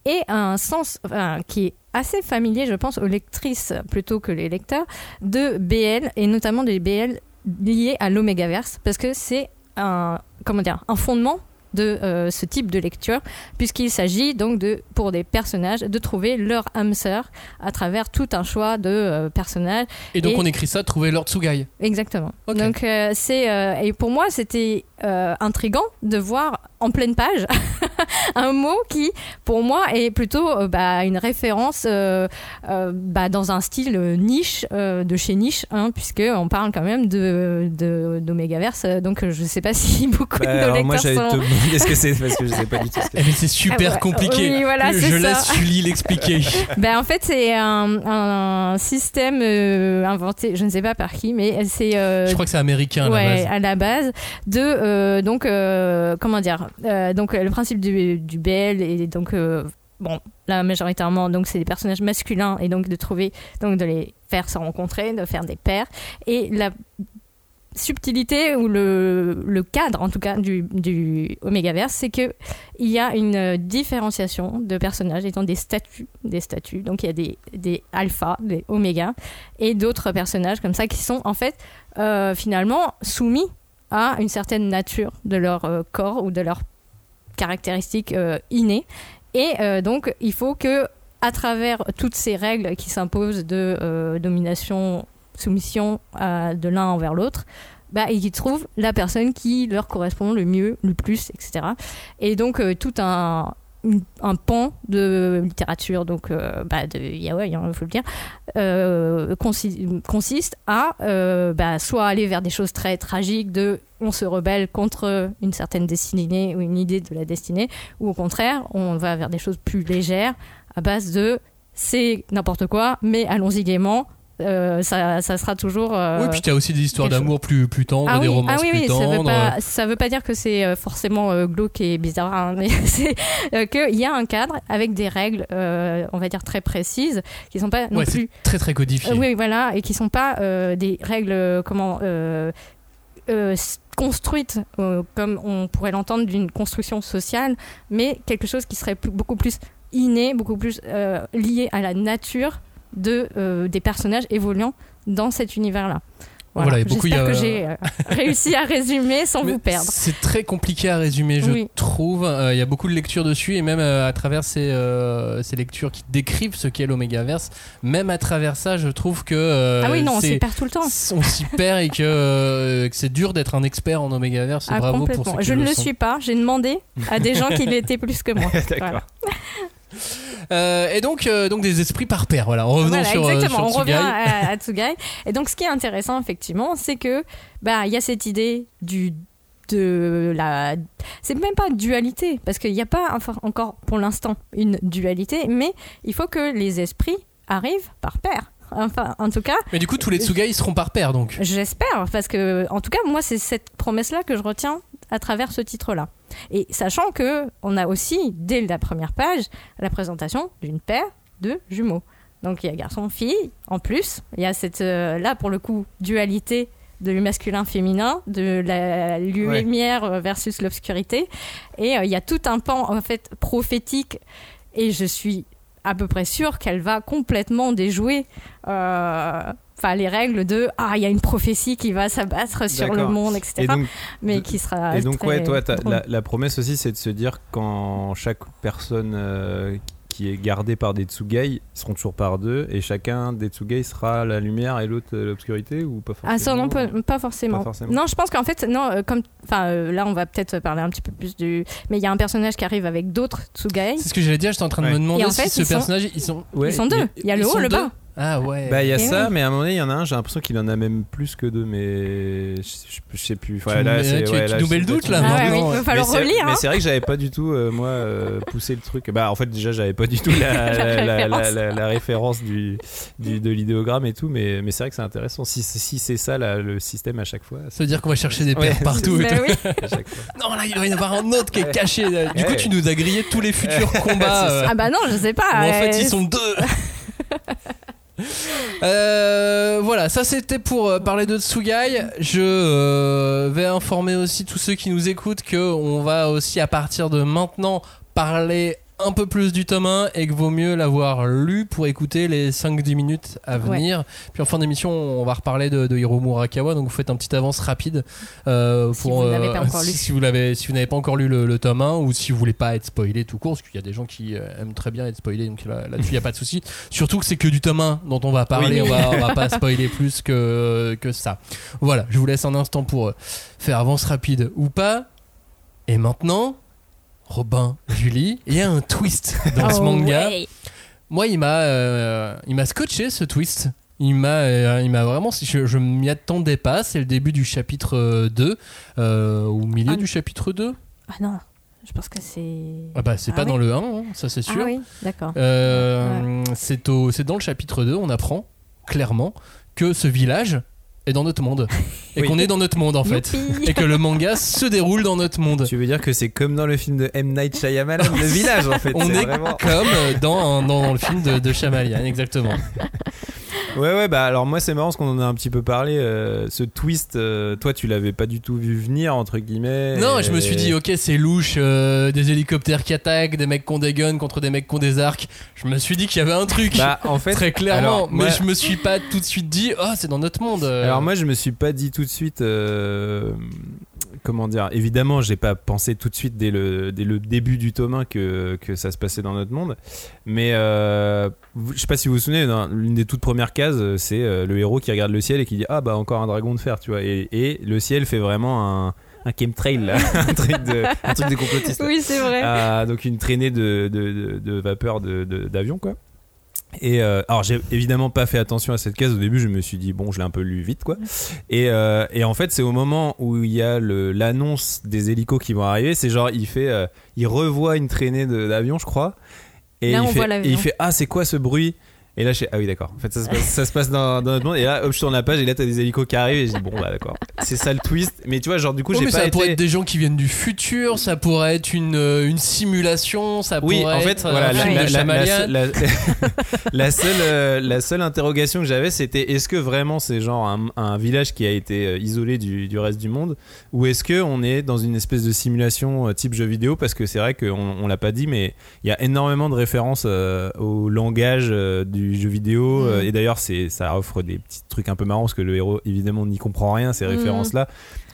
est un sens enfin, qui est assez familier, je pense, aux lectrices plutôt que les lecteurs de BL et notamment des BL liés à l'Omégaverse parce que c'est un comment dire un fondement de euh, ce type de lecture, puisqu'il s'agit donc de, pour des personnages, de trouver leur âme sœur à travers tout un choix de euh, personnages. Et donc Et- on écrit ça, trouver Lord Tsugai. Exactement. Donc euh, c'est et pour moi c'était euh, intrigant de voir en pleine page un mot qui pour moi est plutôt euh, bah, une référence euh, euh, bah, dans un style niche euh, de chez niche hein, puisque on parle quand même de de- d'Omegaverse donc je sais pas si beaucoup Bah, de alors moi lecteurs j'allais te sont demander ce que c'est parce que je sais pas du tout ce que Eh mais c'est super Ah ouais. compliqué. Oui, voilà, je laisse Julie l'expliquer. Ben, en fait, c'est un, un système euh, inventé, je ne sais pas par qui, mais c'est. euh, je crois que c'est américain à la ouais, base. à la base de euh, donc euh, comment dire euh, donc le principe du, du BL et donc bon là majoritairement donc c'est des personnages masculins et donc de trouver donc de les faire se rencontrer de faire des pairs et la subtilité ou le, cadre en tout cas du, du Omegaverse c'est que il y a une différenciation de personnages étant des statuts des statuts donc il y a des, des alpha des oméga et d'autres personnages comme ça qui sont en fait finalement soumis à une certaine nature de leur euh, corps ou de leurs caractéristiques euh, innées. Et euh, donc, il faut que, à travers toutes ces règles qui s'imposent de domination, soumission de l'un envers l'autre, bah, ils trouvent la personne qui leur correspond le mieux, le plus, etc. Et donc, tout un, un pan de littérature, donc euh, bah, de yaoi, il faut le dire, euh, consi- consiste à euh, bah, soit aller vers des choses très tragiques de on se rebelle contre une certaine destinée ou une idée de la destinée, ou au contraire, on va vers des choses plus légères à base de c'est n'importe quoi, mais allons-y gaiement. Euh, ça, ça sera toujours. euh, Oui, puis tu as aussi des histoires d'amour plus, plus tendres, ah des oui, romances ah oui, plus oui, ça veut, tendres. pas, ça veut pas dire que c'est euh, forcément euh, glauque et bizarre, hein, mais c'est qu'il y a un cadre avec des règles, on va dire très précises, qui sont pas non Ouais, plus très très codifié. euh, oui, voilà, et qui sont pas des règles comment euh, euh, comme on pourrait l'entendre d'une construction sociale, mais quelque chose qui serait beaucoup plus inné, beaucoup plus euh, lié à la nature de euh, des personnages évoluant dans cet univers-là. Voilà, et beaucoup, J'espère a- que j'ai euh, réussi à résumer sans Mais vous perdre. C'est très compliqué à résumer, je Oui. trouve. Euh, Il y a beaucoup de lectures dessus, et même euh, à travers ces, euh, ces lectures qui décrivent ce qu'est l'Omégaverse, même à travers ça, je trouve que. ah oui, non, on s'y perd tout le temps. on s'y perd et que, que c'est dur d'être un expert en Omégaverse. Ah, Bravo pour qui Je ne le suis pas. J'ai demandé à des gens qui l'étaient plus que moi. D'accord. Voilà. Euh, et donc, euh, donc des esprits par paire. Voilà, revenons Voilà, sur, euh, exactement. sur on revient à, à Tsugai. Et donc, ce qui est intéressant, effectivement, c'est que bah il y a cette idée du de la c'est même pas dualité parce qu'il n'y a pas enfin, encore pour l'instant une dualité mais il faut que les esprits arrivent par paire enfin en tout cas Mais du coup, tous les Tsugai ils seront par paire donc. J'espère, parce que, en tout cas, moi, c'est cette promesse-là que je retiens à travers ce titre-là. Et sachant que on a aussi, dès la première page, la présentation d'une paire de jumeaux. Donc il y a garçon-fille, en plus, il y a cette, euh, là, pour le coup, dualité de masculin-féminin, de la lumière versus l'obscurité. Et euh, il y a tout un pan, en fait, prophétique. Et je suis à peu près sûre qu'elle va complètement déjouer euh, enfin les règles de ah il y a une prophétie qui va s'abattre sur le monde etc Et donc, mais qui sera et donc très ouais, toi, la, la promesse aussi, c'est de se dire quand chaque personne euh, qui est gardée par des Tsugai, ils seront toujours par deux, et chacun des Tsugai sera la lumière et l'autre euh, l'obscurité, ou pas forcément ah ça non pas, pas forcément. Pas forcément. non je pense qu'en fait non euh, comme enfin euh, là on va peut-être parler un petit peu plus du mais il y a un personnage qui arrive avec d'autres Tsugai C'est ce que j'allais dire. J'étais en train de me demander en si fait, ce ils sont- personnage ils sont. Ouais, ils sont deux il y a le haut le deux bas Ah ouais. Bah il y a Et ça, oui. mais à un moment donné, il y en a un, j'ai l'impression qu'il en a même plus que deux, mais je, je- je sais plus. Tu là, me- c'est- tu- ouais, tu là, nous je mets sais le doute, là, ah ouais, oui, il va Mais falloir c'est- relire Mais hein. c'est vrai que j'avais pas du tout, euh, moi, euh, poussé le truc. Bah, en fait, déjà, j'avais pas du tout la, la, la- la- référence. la- la référence du, du- de l'idéogramme et tout, mais, mais c'est vrai que c'est intéressant. Si, si c'est ça là, le système à chaque fois, Ça veut dire qu'on va chercher des Ouais, paires partout. et Bah tout. oui. à chaque fois. Non, là, il doit y en avoir un autre qui est caché. Du coup, Ouais. tu nous as grillé tous les futurs combats. Euh, ah bah non je sais pas où en fait, euh, ils sont deux. Euh, voilà, ça c'était pour euh, parler de Tsugai. Je euh, vais informer aussi tous ceux qui nous écoutent que on va aussi à partir de maintenant parler un peu plus du tome 1 et que vaut mieux l'avoir lu pour écouter les 5-10 minutes à venir. Puis en fin d'émission, on va reparler de, de Hiromu Arakawa, donc vous faites un petit avance rapide euh, Si pour vous n'avez pas encore si, lu. si vous l'avez si vous n'avez pas encore lu le, le tome 1 ou si vous voulez pas être spoilé tout court parce qu'il y a des gens qui euh, aiment très bien être spoilés donc là- là-dessus il n'y a pas de souci surtout que c'est que du tome 1 dont on va parler Oui. on, va, on va pas spoiler plus que, que ça voilà je vous laisse un instant pour euh, faire avance rapide ou pas et maintenant Robin, Julie, il y a un twist dans ce Oh, manga. ouais. Moi, il m'a, euh, il m'a scotché ce twist. Il m'a, euh, il m'a vraiment. Je, je m'y attendais pas. C'est le début du chapitre euh, 2 euh, au milieu Ah. du chapitre 2. Ah non, je pense que c'est. Ah bah c'est Ah pas oui. dans le 1, hein, ça c'est sûr. Ah oui, d'accord. C'est au, c'est dans le chapitre 2. On apprend clairement que ce village est dans notre monde et Oui. qu'on est dans notre monde en fait Youpi. et que le manga se déroule dans notre monde. Tu veux dire que c'est comme dans le film de M. Night Shyamalan, le village en fait. On est vraiment- comme dans, dans le film de, de Shyamalan, exactement. Ouais, ouais, bah alors moi c'est marrant parce qu'on en a un petit peu parlé. euh, ce twist, euh, toi tu l'avais pas du tout vu venir, entre guillemets. Non, et- je me suis dit, ok, c'est louche, euh, des hélicoptères qui attaquent, des mecs qui ont des guns contre des mecs qui ont des arcs. Je me suis dit qu'il y avait un truc. Bah, en fait, Très clairement, alors, mais moi- je me suis pas tout de suite dit, oh, c'est dans notre monde. euh. Alors moi je me suis pas dit tout de suite euh, comment dire évidemment j'ai pas pensé tout de suite dès le, dès le début du tome 1 que, que ça se passait dans notre monde mais euh, je sais pas si vous vous souvenez dans l'une des toutes premières cases euh, c'est euh, le héros qui regarde le ciel et qui dit ah bah encore un dragon de fer tu vois et, et le ciel fait vraiment un un chemtrail là, un truc de un truc de complotiste là. Oui, c'est vrai. Ah, donc une traînée de, de, de, de vapeur d'avion quoi. Et euh, alors j'ai évidemment pas fait attention à cette case au début, je me suis dit bon je l'ai un peu lu vite quoi. Et, euh, et en fait c'est au moment où il y a l'annonce des hélicos qui vont arriver, c'est genre il fait, euh, il revoit une traînée d'avion je crois. Et Là, il on fait, voit et il fait ah c'est quoi ce bruit? Et là, je fais, ah oui, d'accord. En fait, ça se passe, ça se passe dans, dans notre monde. Et là, hop, je tourne la page et là, t'as des hélicos qui arrivent. Et je dis, bon, bah, d'accord. C'est ça le twist. Mais tu vois, genre, du coup, Ouais, j'ai mais pas ça été. pourrait être des gens qui viennent du futur, ça pourrait être une, euh, une simulation, ça Oui, pourrait en fait, être euh, voilà, la, la- seule, euh, la seule interrogation que j'avais, c'était est-ce que vraiment c'est genre un, un village qui a été isolé du, du reste du monde, ou est-ce que on est dans une espèce de simulation type jeu vidéo? Parce que c'est vrai qu'on on l'a pas dit, mais il y a énormément de références euh, au langage euh, du jeu vidéo, Mm. euh, et d'ailleurs, c'est ça offre des petits trucs un peu marrants parce que le héros évidemment n'y comprend rien ces Mm. références-là.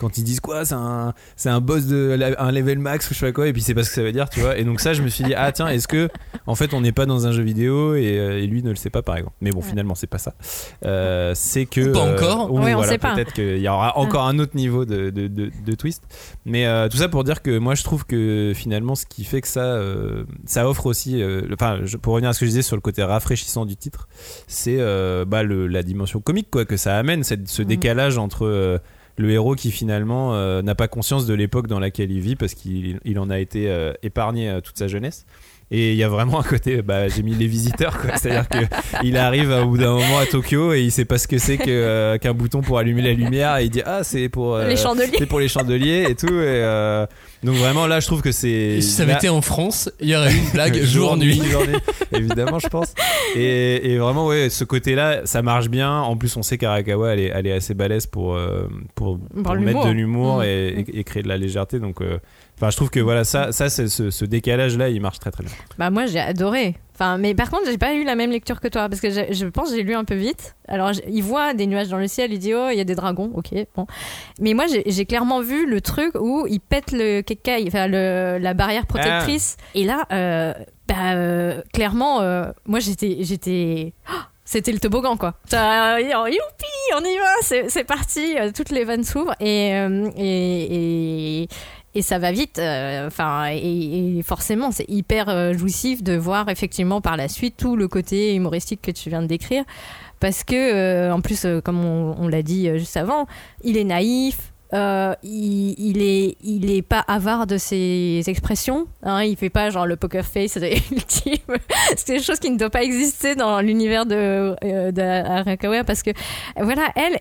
Quand ils disent quoi, c'est un, c'est un boss de la- un level max ou je sais pas quoi, et puis c'est pas ce que ça veut dire, tu vois. Et donc ça, je me suis dit ah tiens, est-ce que en fait on n'est pas dans un jeu vidéo et, euh, et lui ne le sait pas par exemple. Mais bon, Ouais. finalement c'est pas ça. Euh, c'est que Ou pas euh, encore. ou Ouais, on voilà, sait pas. Peut-être qu'il y aura encore un autre niveau de, de, de, de twist. Mais euh, tout ça pour dire que moi je trouve que finalement ce qui fait que ça, euh, ça offre aussi, euh, enfin pour revenir à ce que je disais sur le côté rafraîchissant du titre, c'est euh, bah, le, la dimension comique quoi que ça amène, cette- ce Mhm. décalage entre euh, le héros qui finalement euh, n'a pas conscience de l'époque dans laquelle il vit parce qu'il il en a été euh, épargné euh, toute sa jeunesse. Et il y a vraiment un côté, bah, j'ai mis les visiteurs, quoi. C'est-à-dire que il arrive au bout d'un moment à Tokyo et il sait pas ce que c'est que, euh, qu'un bouton pour allumer la lumière et il dit ah c'est pour euh, Les chandeliers. c'est pour les chandeliers et tout. Et, euh, donc vraiment là je trouve que c'est Et si ça avait là- été en France, il y aurait eu une blague jour-nuit. jour-nuit, évidemment, je pense. Et, et vraiment, ouais, ce côté-là, ça marche bien. En plus, on sait qu'Arakawa, elle est, elle est assez balèze pour, euh, pour, mettre de l'humour Mm. et, et- et créer de la légèreté. Donc, euh, enfin, je trouve que voilà, ça, ça c'est ce, ce décalage-là, il marche très très bien. Bah moi j'ai adoré. Enfin, mais par contre j'ai pas eu la même lecture que toi parce que je pense que j'ai lu un peu vite. Alors il voit des nuages dans le ciel, il dit oh il y a des dragons, ok bon. Mais moi j'ai clairement vu le truc où il pète le kekai, enfin le, la barrière protectrice. Et là, euh, bah euh, clairement euh, moi j'étais j'étais oh, c'était le toboggan quoi. Ça, Youpi, on y va, c'est parti, toutes les vannes s'ouvrent et, et, et, et ça va vite. euh, Enfin, et, forcément, c'est hyper euh, jouissif de voir effectivement par la suite tout le côté humoristique que tu viens de décrire, parce que euh, en plus, comme on, l'a dit juste avant, il est naïf. il, il est il est pas avare de ses expressions hein, il fait pas genre le poker face ultime c'est des choses qui ne doivent pas exister dans l'univers de euh, d'Arakawa parce que voilà elle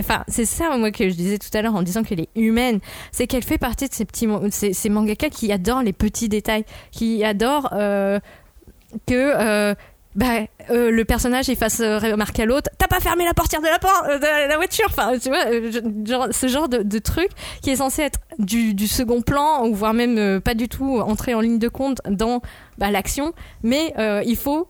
Enfin, c'est ça moi que je disais tout à l'heure en disant qu'elle est humaine, c'est qu'elle fait partie de ces petits ces, ces mangaka qui adorent les petits détails, qui adorent euh, que euh, bah, euh, le personnage il fasse remarquer à l'autre t'as pas fermé la portière de la, por- euh, de la voiture! Enfin tu vois ce genre de, truc qui est censé être du, second plan ou voire même pas du tout entrer en ligne de compte dans bah, l'action mais il faut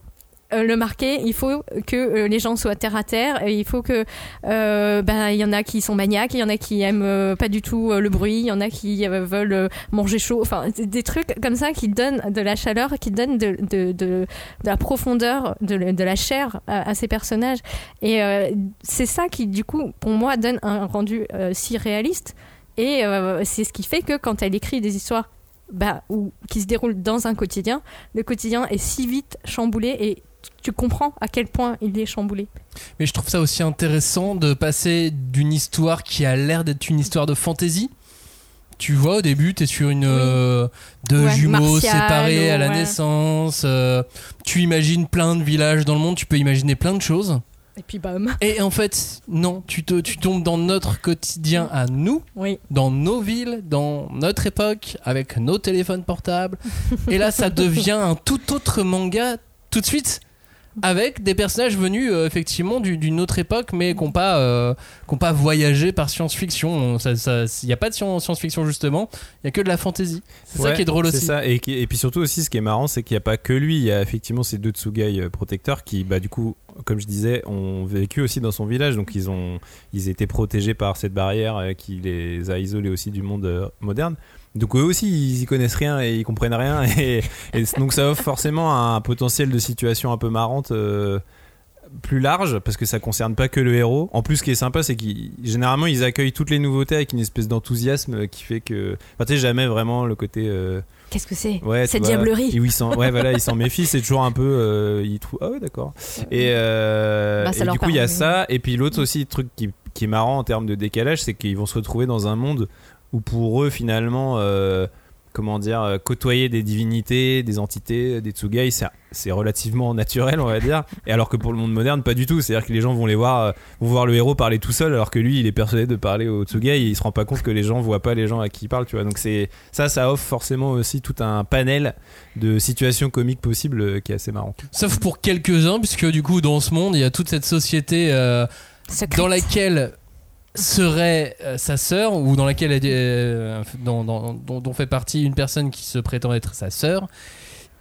le marquer, il faut que euh, les gens soient terre à terre, et il faut que euh, bah, il y en a qui sont maniaques, il y en a qui aiment euh, pas du tout euh, le bruit, il y en a qui euh, veulent euh, manger chaud, enfin des trucs comme ça qui donnent de la chaleur, qui donnent de, de, de, la profondeur, de, de la chair à, ces personnages. Et euh, c'est ça qui du coup pour moi donne un rendu euh, si réaliste. Et euh, c'est ce qui fait que quand elle écrit des histoires bah, ou qui se déroulent dans un quotidien, le quotidien est si vite chamboulé et tu comprends à quel point il est chamboulé. Mais je trouve ça aussi intéressant de passer d'une histoire qui a l'air d'être une histoire de fantasy. Tu vois, au début, t'es sur une euh, deux Ouais, jumeaux martial, séparés à la ouais. naissance. euh, tu imagines plein de villages dans le monde. Tu peux imaginer plein de choses. Et puis bam. Et en fait, non, tu, te, tu tombes dans notre quotidien à nous, Oui. dans nos villes, dans notre époque, avec nos téléphones portables. Et là, ça devient un tout autre manga tout de suite. Avec des personnages venus euh, effectivement du- d'une autre époque, mais qui n'ont pas, euh, pas voyagé par science-fiction. Il n'y a pas de science- science-fiction justement, il n'y a que de la fantasy. C'est ça qui est drôle aussi. ça. Et, puis surtout aussi, ce qui est marrant, c'est qu'il n'y a pas que lui. Il y a effectivement ces deux Tsugai euh, protecteurs qui, bah, du coup, comme je disais, ont vécu aussi dans son village. Donc ils ont, ils étaient protégés par cette barrière qui les a isolés aussi du monde moderne. Donc eux aussi, ils y connaissent rien et ils comprennent rien. Et, et donc ça offre forcément un potentiel de situation un peu marrante. euh, plus large parce que ça concerne pas que le héros. En plus, ce qui est sympa, c'est qu'ils généralement ils accueillent toutes les nouveautés avec une espèce d'enthousiasme qui fait que, enfin, tu sais, jamais vraiment le côté euh, Qu'est-ce que c'est? Ouais, Cette vois, diablerie. et ouais, voilà, ils s'en méfient. C'est toujours un peu, euh, ils trouvent, ah ouais, d'accord. Et, euh, Bah, et du coup, il y a ça. Et puis l'autre aussi truc qui, qui est marrant en termes de décalage, c'est qu'ils vont se retrouver dans un monde où pour eux, finalement, euh, comment dire, euh, côtoyer des divinités, des entités, des tsugai, c'est, c'est relativement naturel, on va dire. Et alors que pour le monde moderne, pas du tout. C'est-à-dire que les gens vont les voir, euh, vont voir le héros parler tout seul, alors que lui, il est persuadé de parler au tsugai. Et il se rend pas compte que les gens voient pas les gens à qui il parle, tu vois. Donc c'est ça, ça offre forcément aussi tout un panel de situations comiques possibles qui est assez marrant. Sauf pour quelques-uns, puisque du coup, dans ce monde, il y a toute cette société euh, dans laquelle serait euh, sa sœur, ou dans laquelle elle est, euh, dont fait partie une personne qui se prétend être sa sœur,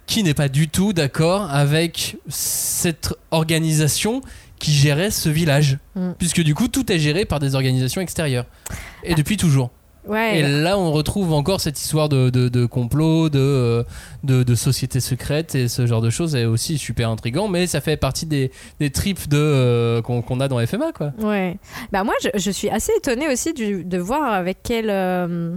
qui n'est pas du tout d'accord avec cette organisation qui gérait ce village. Mm. Puisque du coup, tout est géré par des organisations extérieures. Et depuis toujours. Ouais. Et là, on retrouve encore cette histoire de, de, de complot, de, euh, de, de sociétés secrètes et ce genre de choses est aussi super intrigant, mais ça fait partie des, des trips de, euh, qu'on qu'on a dans FMA, quoi. Ouais. Bah moi, je, je suis assez étonnée aussi du- de voir avec quelle euh,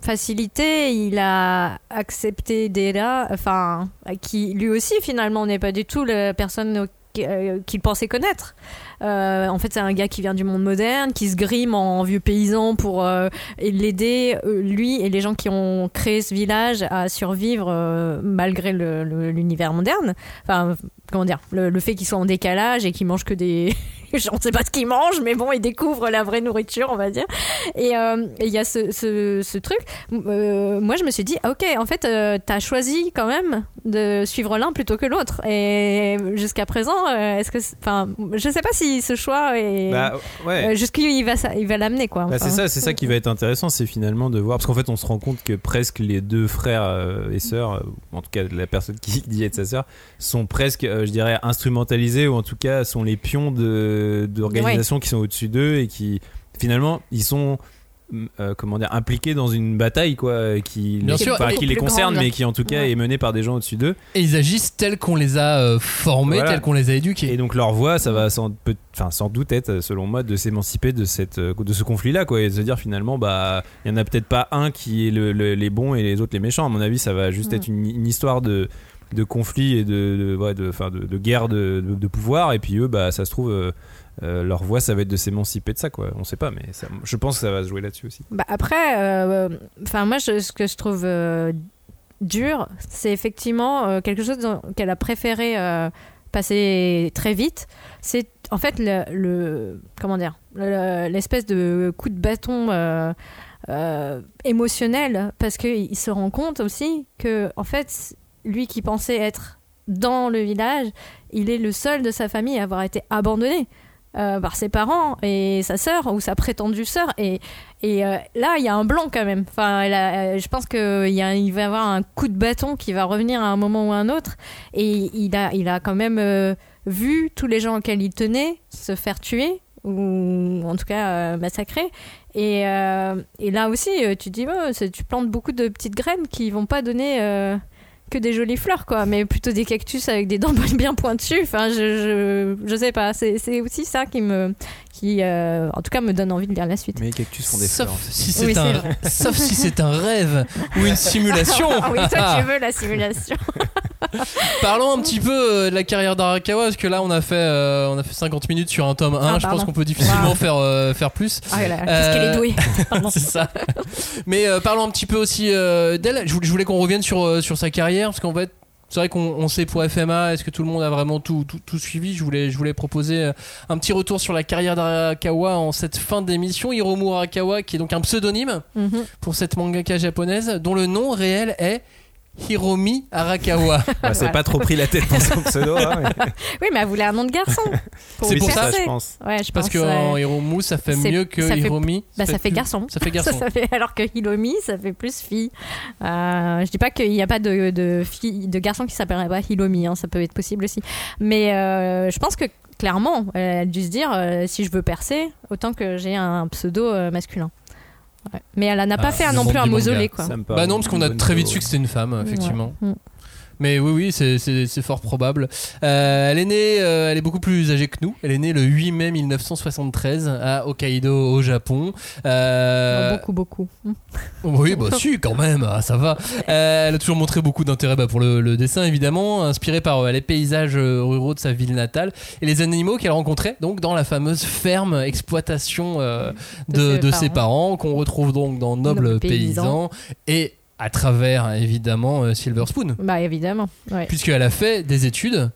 facilité il a accepté Della, enfin, qui lui aussi finalement n'est pas du tout la personne euh, qu'il pensait connaître. Euh, en fait, c'est un gars qui vient du monde moderne, qui se grime en vieux paysan pour euh, l'aider, lui et les gens qui ont créé ce village à survivre malgré l'univers moderne. Enfin, comment dire, le, fait qu'ils soient en décalage et qu'ils mangent que des. Je ne sais pas ce qu'ils mangent, mais bon, ils découvrent la vraie nourriture, on va dire. Et euh, il y a ce, ce, ce truc. Euh, moi, je me suis dit, ah, ok, en fait, euh, t'as choisi quand même de suivre l'un plutôt que l'autre. Et jusqu'à présent, euh, est-ce que. Enfin, je sais pas si ce choix est. Bah, ouais. jusqu'où il va, il va l'amener, quoi. Bah, c'est ça, c'est ça qui va être intéressant, c'est finalement de voir parce qu'en fait on se rend compte que presque les deux frères et sœurs, en tout cas la personne qui dit être sa sœur, sont presque, je dirais, instrumentalisés ou en tout cas sont les pions de d'organisations qui sont au-dessus d'eux et qui finalement ils sont mm, euh, comment dire impliqués dans une bataille quoi qui Bien les, sûr, enfin, et- qui les concerne grande. mais qui en tout cas Ouais. est menée par des gens au-dessus d'eux Et ils agissent tels qu'on les a euh, formés, Voilà. tels qu'on les a éduqués. Et donc leur voix, ça va sans, peut- enfin, sans doute être, selon moi, de s'émanciper de, cette, euh, de ce conflit-là, quoi, et de se dire finalement, bah, il y en a peut-être pas un qui est le- le- les bons et les autres les méchants. À mon avis, ça va juste Mm. être une, une histoire de, de conflit et de, de, ouais, de, enfin, de, de guerre de, pouvoir. Et puis eux, bah, ça se trouve, euh, euh, leur voix, ça va être de s'émanciper de ça, quoi. On sait pas, mais ça- je pense que ça va se jouer là-dessus aussi. Bah après, euh, enfin moi, je- ce que je trouve dur, c'est effectivement quelque chose qu'elle a préféré passer très vite. C'est en fait le, comment dire, le- l'espèce de coup de bâton émotionnel, parce qu'il se rend compte aussi que en fait, lui qui pensait être dans le village, il est le seul de sa famille à avoir été abandonné. euh, par ses parents et sa sœur ou sa prétendue sœur. Et, euh, là il y a un blanc quand même. Enfin euh, je pense qu'il va y avoir un coup de bâton qui va revenir à un moment ou à un autre. Et il a, quand même vu tous les gens auxquels il tenait se faire tuer ou en tout cas massacrer. Et, là aussi tu dis oh, tu plantes beaucoup de petites graines qui vont pas donner que des jolies fleurs quoi mais plutôt des cactus avec des dents bien pointues. Enfin je, je, sais pas c'est aussi ça qui me qui euh, en tout cas me donne envie de lire la suite Mais les cactus font des Sauf fleurs. si c'est Oui, un, sauf si c'est un rêve ou une simulation. ah oui toi tu veux la simulation Parlons un petit peu euh, de la carrière d'Arakawa parce que là on a fait euh, on a fait 50 minutes sur un tome 1. Ah, je pense qu'on peut difficilement Wow. faire euh, faire plus. ah qu'est-ce qu'elle est douée. C'est ça. Mais euh, parlons un petit peu aussi euh, d'elle. Je voulais, qu'on revienne sur euh, sur sa carrière parce qu'en fait c'est vrai qu'on on sait pour FMA, est-ce que tout le monde a vraiment tout, tout, tout suivi? Je voulais, je voulais proposer euh, un petit retour sur la carrière d'Arakawa en cette fin d'émission. Hiromu Arakawa, qui est donc un pseudonyme Mhm. pour cette mangaka japonaise, dont le nom réel est Hiromi Arakawa. Bah, c'est pas trop pris la tête pour son pseudo. hein, mais- oui mais elle voulait un nom de garçon C'est le pour ça, percer. je pense. ouais je Parce pense que ouais. en Hiromu, ça fait mieux que ça fait- Hiromi. Bah, ça fait plus- garçon. Ça fait garçon. ça fait, alors que Hilomi, ça fait plus fille. Euh, je dis pas qu'il n'y a pas de, de, fille, de garçon qui s'appellerait pas Hilomi, hein, ça peut être possible aussi. Mais euh, je pense que clairement, elle a dû se dire euh, si je veux percer, autant que j'ai un pseudo euh, masculin. Ouais. Mais elle n'a pas Ah, fait non plus un mausolée, quoi. Bah non, parce qu'on a très vite su que c'était une femme, effectivement. Ouais. Mm. Mais oui, oui, c'est- fort probable. Euh, elle est née, euh, elle est beaucoup plus âgée que nous. Elle est née le 8 mai 1973 à Hokkaido, au Japon. Euh, Beaucoup, beaucoup. Oui, bah si, quand même, ah, ça va. Euh, elle a toujours montré beaucoup d'intérêt bah, pour le, le dessin, évidemment, inspiré par euh, les paysages euh, ruraux de sa ville natale et les animaux qu'elle rencontrait donc dans la fameuse ferme exploitation de, De ses de ses parents. qu'on retrouve donc dans Noble Paysan. et à travers évidemment euh, Silver Spoon. Bah évidemment. Ouais. Puisqu'elle a fait des études.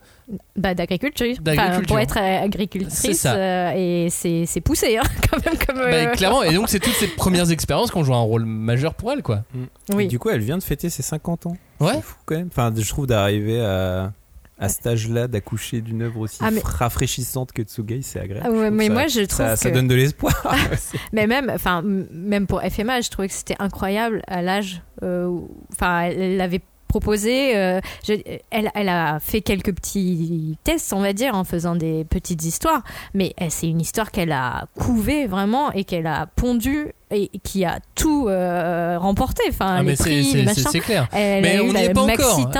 Bah d'agriculture. Enfin, D'agriculture. pour être euh, C'est agricultrice, ça. euh, et c'est poussé hein, quand même comme. Bah, euh, clairement, et donc c'est toutes ces premières expériences qui ont joué un rôle majeur pour elle, quoi. Et Oui. du coup, elle vient de fêter ses 50 ans. Ouais. Fou quand même. Enfin, je trouve d'arriver à, à cet âge-là, d'accoucher d'une œuvre aussi Ah, mais- rafraîchissante que Tsugai, c'est agréable. Ah ouais, mais ça- moi je trouve ça, que ça donne de l'espoir. Mais même, enfin, même pour FMA, je trouvais que c'était incroyable à l'âge. euh, où- Enfin, elle l'avait proposé. euh, je- elle, elle a fait quelques petits tests, on va dire, en faisant des petites histoires. Mais elle, c'est une histoire qu'elle a couvée vraiment et qu'elle a pondue et qui a tout euh, remporté. Enfin, Ah, les c'est- prix, clair. Elle Mais a on n'y est pas encore.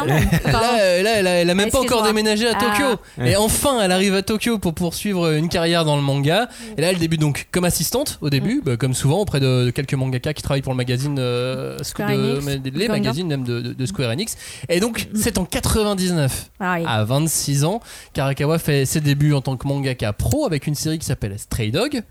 Là, là, elle, a, elle a même pas encore déménagé à Tokyo. Ah. Et enfin, elle arrive à Tokyo pour poursuivre une carrière dans le manga. Et là, elle débute donc comme assistante au début, bah, comme souvent auprès de, de quelques mangaka qui travaillent pour le magazine, euh, Square de- Enix, mais- les magazines même de, de- de Square Enix. Et donc, c'est en 99 Ah oui. à 26 ans qu'Arakawa fait ses débuts en tant que mangaka pro avec une série qui s'appelle Stray Dog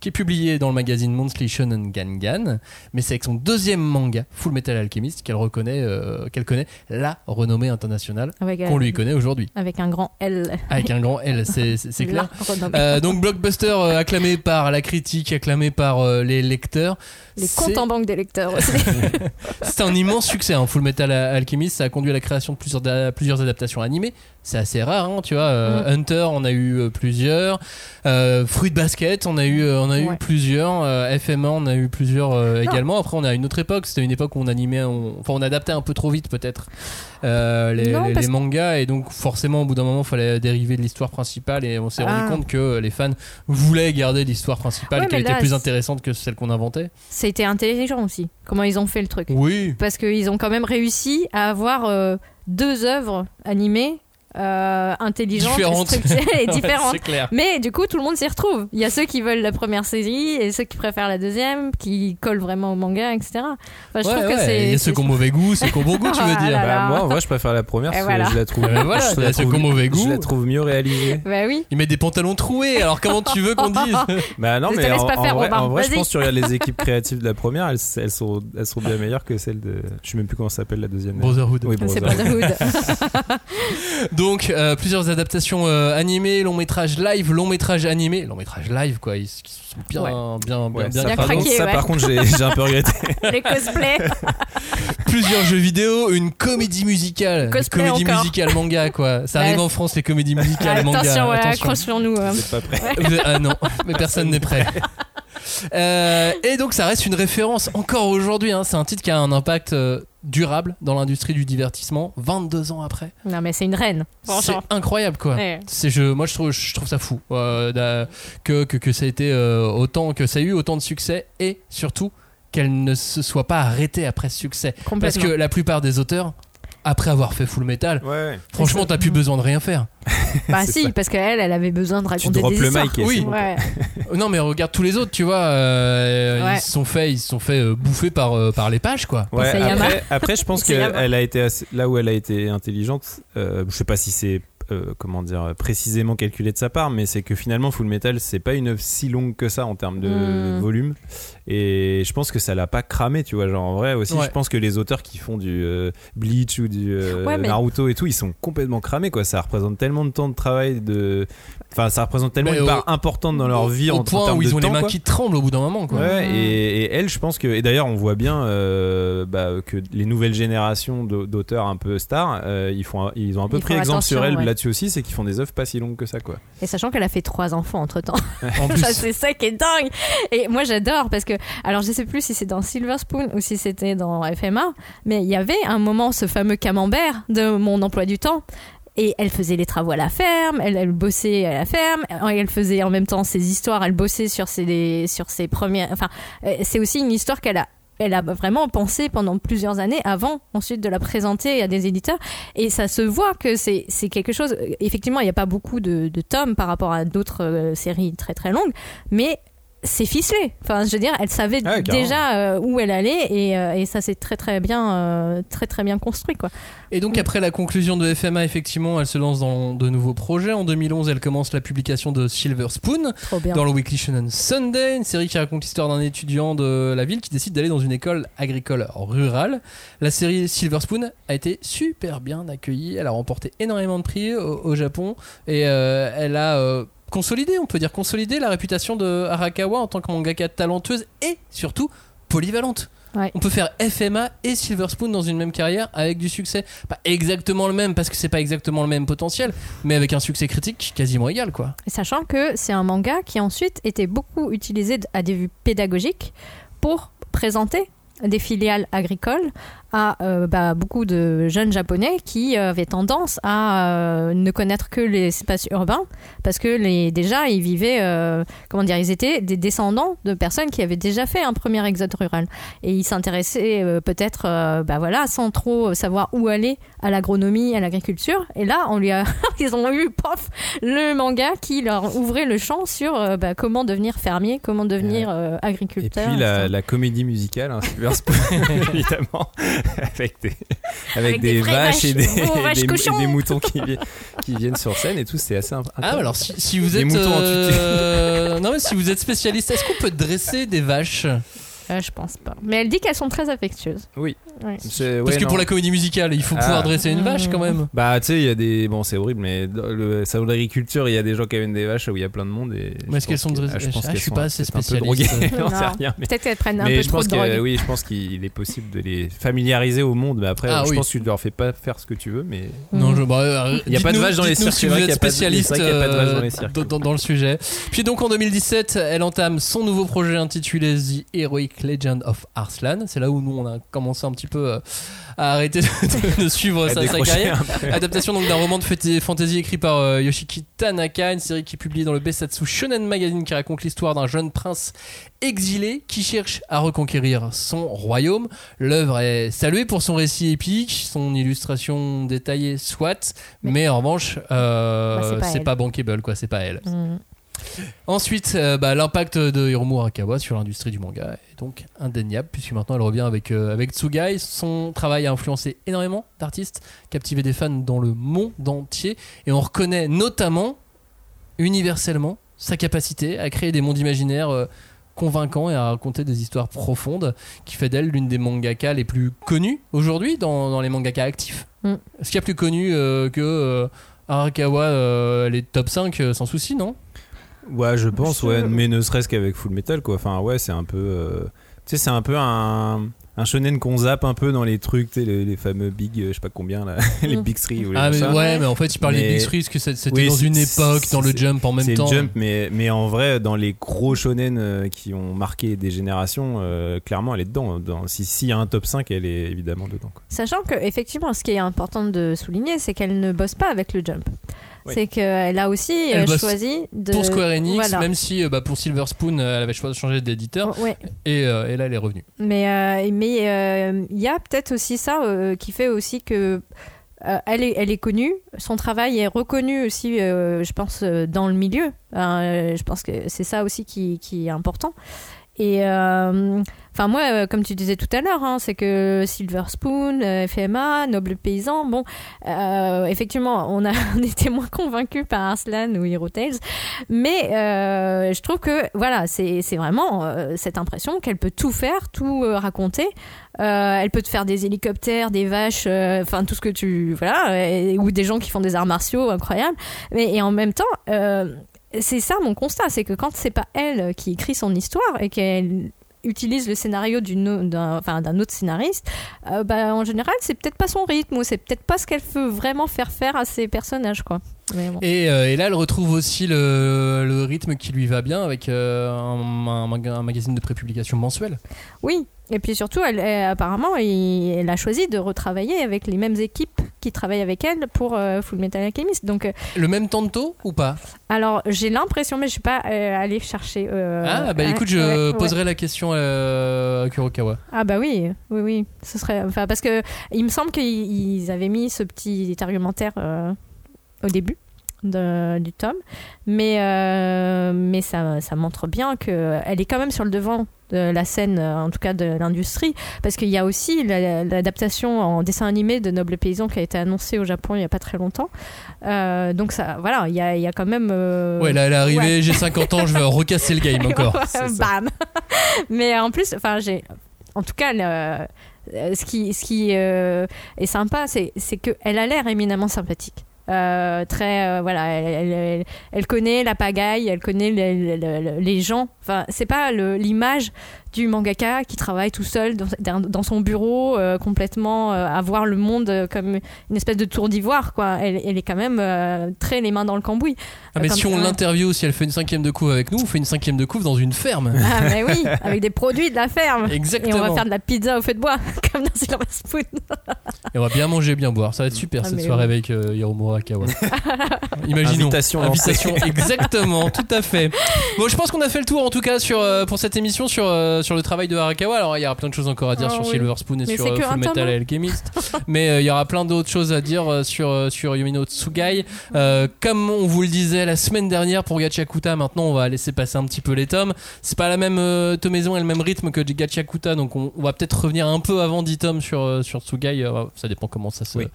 qui est publiée dans le magazine Monthly Shonen Gangan mais c'est avec son deuxième manga Full Metal Alchemist qu'elle reconnaît euh, qu'elle connaît la renommée internationale Avec, qu'on lui connaît aujourd'hui avec un grand L. avec un grand L c'est c'est- c'est clair. Euh, donc blockbuster euh, acclamé par la critique acclamé par euh, les lecteurs Les C'est- comptes en banque des lecteurs aussi. c'est un immense succès, hein, Full Metal Alchemist. Ça a conduit à la création de plusieurs, plusieurs adaptations animées. C'est assez rare, hein, tu vois. euh, Mm. Hunter, on a eu euh, plusieurs. Euh, Fruit Basket, on a eu, euh, on a eu Ouais. plusieurs. FMA, on a eu plusieurs également. Après, on a une autre époque. C'était une époque où on animait, on- enfin, on adaptait un peu trop vite, peut-être, les, Non, les- parce les mangas. Et donc, forcément, au bout d'un moment, il fallait dériver de l'histoire principale. Et on s'est Ah. rendu compte que les fans voulaient garder l'histoire principale, Ouais, mais était là, plus intéressante que celle qu'on inventait. C'était intelligent aussi, comment ils ont fait le truc. Oui. Parce qu'ils ont quand même réussi à avoir deux œuvres animées euh, structurées et clair. Mais du coup, tout le monde s'y retrouve. Il y a ceux qui veulent la première série et ceux qui préfèrent la deuxième, qui collent vraiment au manga, etc. Enfin, je Ouais, trouve ouais, que c'est. Il y a ceux qui ont mauvais goût, ceux qui ont bon goût, tu veux Ah dire. là là. Bah, moi, en vrai, je préfère la première parce que voilà. je la trouve, voilà, je il la trouve, mauvais goût. je la trouve mieux réalisée. Bah oui. Ils mettent des pantalons troués, alors comment tu veux qu'on dise Bah non, Je mais en, pas en faire, vrai, Robin. en vrai, je pense que tu regardes les équipes créatives de la première, elles, elles sont, elles sont bien meilleures que celles de. Je sais même plus comment s'appelle la deuxième. Brotherhood. Oui, C'est Brotherhood. Donc euh, plusieurs adaptations euh, animées, long métrage live, long métrage animé, long métrage live quoi, ils, ils sont bien, Ouais. bien, bien, Ouais, bien ça, Bien par craqué. contre, ça, ouais. par contre, j'ai un peu regretté. Les cosplays. Plusieurs jeux vidéo, une comédie musicale, une comédie encore. musicale manga quoi. Ça arrive Ouais. en France les comédies musicales Ah, manga. attention, ouais, attention. accrochons-nous. hein. Vous êtes pas prêt. Vous êtes- Ah non, mais personne n'est prêt. Euh, et donc ça reste une référence encore aujourd'hui. hein. C'est un titre qui a un impact euh, durable dans l'industrie du divertissement 22 ans après. Non, mais c'est une reine. C'est incroyable quoi. Ouais. C'est je, moi je trouve, je trouve ça fou euh, que, que, que ça a été autant que ça a eu autant de succès et surtout qu'elle ne se soit pas arrêtée après ce succès. Parce que la plupart des auteurs, après avoir fait Full Metal, Ouais. franchement t'as plus besoin de rien faire. Bah si, ça. parce qu'elle, elle avait besoin de Tu raconter droppes des le histoires. mic et Oui. Ouais. Non mais regarde tous les autres, tu vois, euh, Ouais. ils se sont fait, ils se sont fait euh, bouffer par, euh, par les pages quoi. Après, après, je pense qu'elle a été assez- là où elle a été intelligente. euh, je sais pas si c'est euh, comment dire précisément calculé de sa part, mais c'est que finalement Full Metal c'est pas une œuvre si longue que ça en termes de Hmm. volume. Et je pense que ça l'a pas cramé, tu vois. Genre en vrai aussi, Ouais. je pense que les auteurs qui font du euh, Bleach ou du euh, Ouais, mais- Naruto et tout, ils sont complètement cramés quoi. Ça représente tellement de temps de travail, de, enfin ça représente tellement Mais une au- part importante dans leur vie au en, en point termes où de ils ont temps, les mains quoi. qui tremblent au bout d'un moment quoi. Ouais, Mhm. et, et elle, je pense que. Et d'ailleurs, on voit bien euh, bah, que les nouvelles générations d'au- d'auteurs un peu stars, euh, ils, font, ils ont un peu Ils pris exemple sur elle ouais. Là-dessus aussi, c'est qu'ils font des œuvres pas si longues que ça, quoi. Et sachant qu'elle a fait trois enfants entre temps. En c'est ça qui est dingue. Et moi, j'adore parce que, alors, je sais plus si c'est dans Silver Spoon ou si c'était dans FMA, mais il y avait un moment ce fameux camembert de mon emploi du temps. Et elle faisait les travaux à la ferme, elle, elle bossait à la ferme, et elle faisait en même temps ses histoires, elle bossait sur ses, sur ses premières. Enfin, euh, c'est aussi une histoire qu'elle a. Elle a vraiment pensé pendant plusieurs années avant ensuite de la présenter à des éditeurs. Et ça se voit que c'est quelque chose effectivement il n'y a pas beaucoup de, de tomes par rapport à d'autres euh, séries très très longues mais c'est ficelé. Enfin, je veux dire, elle savait Ouais, carrément. déjà euh, où elle allait et, euh, et ça s'est très très bien, euh, très très bien construit quoi. Et donc après la conclusion de FMA, effectivement, elle se lance dans de nouveaux projets. En 2011, elle commence la publication de Silver Spoon dans le Weekly Shonen Sunday, une série qui raconte l'histoire d'un étudiant de la ville qui décide d'aller dans une école agricole rurale. La série Silver Spoon a été super bien accueillie. Elle a remporté énormément de prix au, au Japon et elle a consolidé, on peut dire consolidé la réputation de Arakawa en tant que mangaka talentueuse et surtout polyvalente. Ouais. On peut faire FMA et Silver Spoon dans une même carrière avec du succès. Pas exactement le même parce que c'est pas exactement le même potentiel, mais avec un succès critique quasiment égal quoi. Et sachant que c'est un manga qui ensuite était beaucoup utilisé à des vues pédagogiques pour présenter des filiales agricoles à euh, bah, beaucoup de jeunes japonais qui euh, avaient tendance à euh, ne connaître que les espaces urbains parce que les, déjà ils vivaient comment dire ils étaient des descendants de personnes qui avaient déjà fait un premier exode rural. Et ils s'intéressaient peut-être bah voilà sans trop savoir où aller à l'agronomie à l'agriculture. Et là on lui a ils ont eu pof le manga qui leur ouvrait le champ sur bah, comment devenir fermier comment devenir euh, Et agriculteur puis la, comédie musicale, hein, évidemment, avec des, avec Avec des vaches et des, vaches, et des, cochons. et des moutons qui, vi- qui viennent sur scène et tout, c'est assez imp- Ah alors si, si vous Des êtes moutons en euh, non mais si vous êtes spécialiste, est-ce qu'on peut dresser des vaches? Euh, je pense pas mais elle dit qu'elles sont très affectueuses Oui. Ouais. C'est- Parce ouais, que non. pour la comédie musicale, il faut Ah. pouvoir dresser une vache quand même. Bah, tu sais, il y a des. Bon, c'est horrible, mais dans le salon d'agriculture, il y a des gens qui amènent des vaches où il y a plein de monde. Et Mais est-ce qu'elles sont dressées ah, je pense Ah, qu'elles je suis sont pas assez peut-être un peu spécialiste. peut-être qu'elles prennent un mais peu je trop pense de que drogue oui, je pense qu'il est possible de les familiariser au monde. Mais après, Ah je oui. pense que tu leur fais pas faire ce que tu veux. Mais Non, je, bah, euh, Il y a pas de vaches dans les dites-nous cirques, si vous êtes de- spécialiste c'est vrai qu'il y a pas de vaches dans euh, les cirques. dans, dans- dans le sujet. Puis donc en 2017, elle entame son nouveau projet intitulé The Heroic Legend of Arslan. C'est là où nous on a commencé un petit peu euh, à arrêter de, de suivre sa, carrière. Adaptation donc d'un roman de fantasy écrit par euh, Yoshiki Tanaka, une série qui est publiée dans le Besatsu Shonen Magazine qui raconte l'histoire d'un jeune prince exilé qui cherche à reconquérir son royaume. L'œuvre est saluée pour son récit épique, son illustration détaillée soit, mais, Mais- en revanche, euh, Bah, c'est pas bankable quoi, c'est pas elle. Mm. Ensuite, euh, bah, l'impact de Hiromu Arakawa sur l'industrie du manga est donc indéniable, puisque maintenant elle revient avec, euh, avec Tsugai. Son travail a influencé énormément d'artistes, captivé des fans dans le monde entier, et on reconnaît notamment, universellement, sa capacité à créer des mondes imaginaires euh, convaincants et à raconter des histoires profondes, qui fait d'elle l'une des mangakas les plus connues aujourd'hui dans, dans les mangakas actifs. Mm. Est-ce qu'il y a plus connu que Arakawa, elle est top 5 euh, sans souci, non? Ouais, je pense, ouais, mais ne serait-ce qu'avec Full Metal, quoi. Enfin, ouais, c'est un peu. euh, Tu sais, c'est un peu un. Un shonen qu'on zappe un peu dans les trucs, tu sais, les, les fameux big, euh, je sais pas combien là, les Mm. big three ou les Ah, mais ouais, mais en fait, il parlait Mais- de Big Three, parce que c'est- c'était Oui, dans c'est- une époque, dans le c'est- jump en même C'est temps. Jump, mais, mais en vrai, dans les gros shonen euh, qui ont marqué des générations, euh, clairement, elle est dedans. Dans, si- S'il y a un top 5, elle est évidemment dedans. quoi. Sachant que effectivement, ce qui est important de souligner, c'est qu'elle ne bosse pas avec le Jump. Oui. C'est qu'elle a aussi Elle euh, choisi de. Pour Square Enix, Voilà. même si euh, bah, pour Silver Spoon, euh, elle avait choisi de changer d'éditeur, Ouais. et, euh, et là, elle est revenue. Mais euh, mais euh, il y a peut-être aussi ça euh, qui fait aussi que euh, elle est elle est connue, son travail est reconnu aussi, euh, je pense euh, dans le milieu. Euh, je pense que c'est ça aussi qui, qui est important. Et euh, enfin moi, euh, comme tu disais tout à l'heure, hein, c'est que Silver Spoon, euh, FMA, Noble Paysan, bon, euh, effectivement, on a on était moins convaincus par Arslan ou Hero Tales, mais je trouve que voilà, c'est vraiment cette impression qu'elle peut tout faire, tout raconter. Elle peut te faire des hélicoptères, des vaches, enfin tout ce que tu voilà, ou des gens qui font des arts martiaux incroyables. Mais et en même temps. c'est ça mon constat, c'est que quand c'est pas elle qui écrit son histoire et qu'elle utilise le scénario d'un autre scénariste, euh, bah, en général c'est peut-être pas son rythme ou c'est peut-être pas ce qu'elle veut vraiment faire faire à ses personnages quoi. Mais bon. Et, euh, et là, elle retrouve aussi le, le rythme qui lui va bien avec euh, un, un maga- un magazine de prépublication mensuel. Oui, et puis surtout, elle, elle- apparemment, il- elle a choisi de retravailler avec les mêmes équipes qui travaillent avec elle pour euh, Full Metal Alchemist. Donc, euh, Le même tanto ou pas? alors j'ai l'impression, mais je suis pas allée chercher. Ah, bah écoute, je ouais, ouais. poserai la question à Kurokawa. Ah bah oui, oui, oui, ce serait. Enfin, parce que il me semble qu'ils ils avaient mis ce petit argumentaire au début. de- du tome mais euh, mais ça, ça montre bien que elle est quand même sur le devant de la scène euh, en tout cas de l'industrie parce qu'il y a aussi la- l'adaptation en dessin animé de Noble Paysan qui a été annoncée au Japon il y a pas très longtemps Euh, donc ça voilà il y a, il y a quand même euh, Ouais, là, elle est arrivée, ouais. j'ai 50 ans, je vais recasser le game encore. Ouais, Bam. Mais en plus, enfin, j'ai, en tout cas, le- ce qui, ce qui est sympa, c'est, c'est que elle a l'air éminemment sympathique. Euh, très, euh, voilà, elle, connaît la pagaille, elle connaît les, les- gens. Enfin, c'est pas l'image du mangaka qui travaille tout seul dans, dans- son bureau, euh, complètement euh, à voir le monde comme une espèce de tour d'ivoire, quoi. Elle, elle est quand même euh, très les mains dans le cambouis. Ah, mais si on ça. l'interview, si elle fait une cinquième de couve avec nous, on fait une cinquième de couve dans une ferme. Ah, mais oui, avec des produits de la ferme. Exactement. Et on va faire de la pizza au feu de bois, comme dans Silver Spoon. Et on va bien manger, bien boire. Ça va être super Ah, cette soirée oui. avec euh, Hiromu Arakawa. Imaginons. Invitation. Invitation, exactement, tout à fait. Bon, je pense qu'on a fait le tour en tout cas sur, euh, pour cette émission sur, euh, sur le travail de Arakawa. Alors, il y aura plein de choses encore à dire Ah, sur oui. Silver Spoon et Mais sur euh, Full Metal hein. Alchemist. Mais euh, il y aura plein d'autres choses à dire euh, sur, euh, sur Yumino Tsugai. Euh, comme on vous le disait la semaine dernière pour Gachakuta, maintenant on va laisser passer un petit peu les tomes. C'est pas la même euh, tomaison et le même rythme que Gachakuta, donc on, on va peut-être revenir un peu avant 10 tomes sur, euh, sur Tsugai. Euh, ça dépend comment ça se, Oui.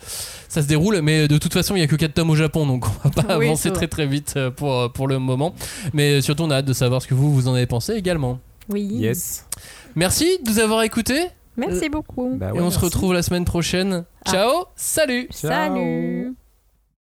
ça se déroule. Mais de toute façon, il y a que 4 tomes au Japon, donc on va pas Oui, avancer très très vite pour, pour le moment. Mais surtout, on a hâte de savoir ce que vous, vous en avez pensé également. Oui. Yes. Merci de nous avoir écoutés Merci beaucoup. Bah et on se retrouve la semaine prochaine. Ah. Ciao, salut Ciao. Salut.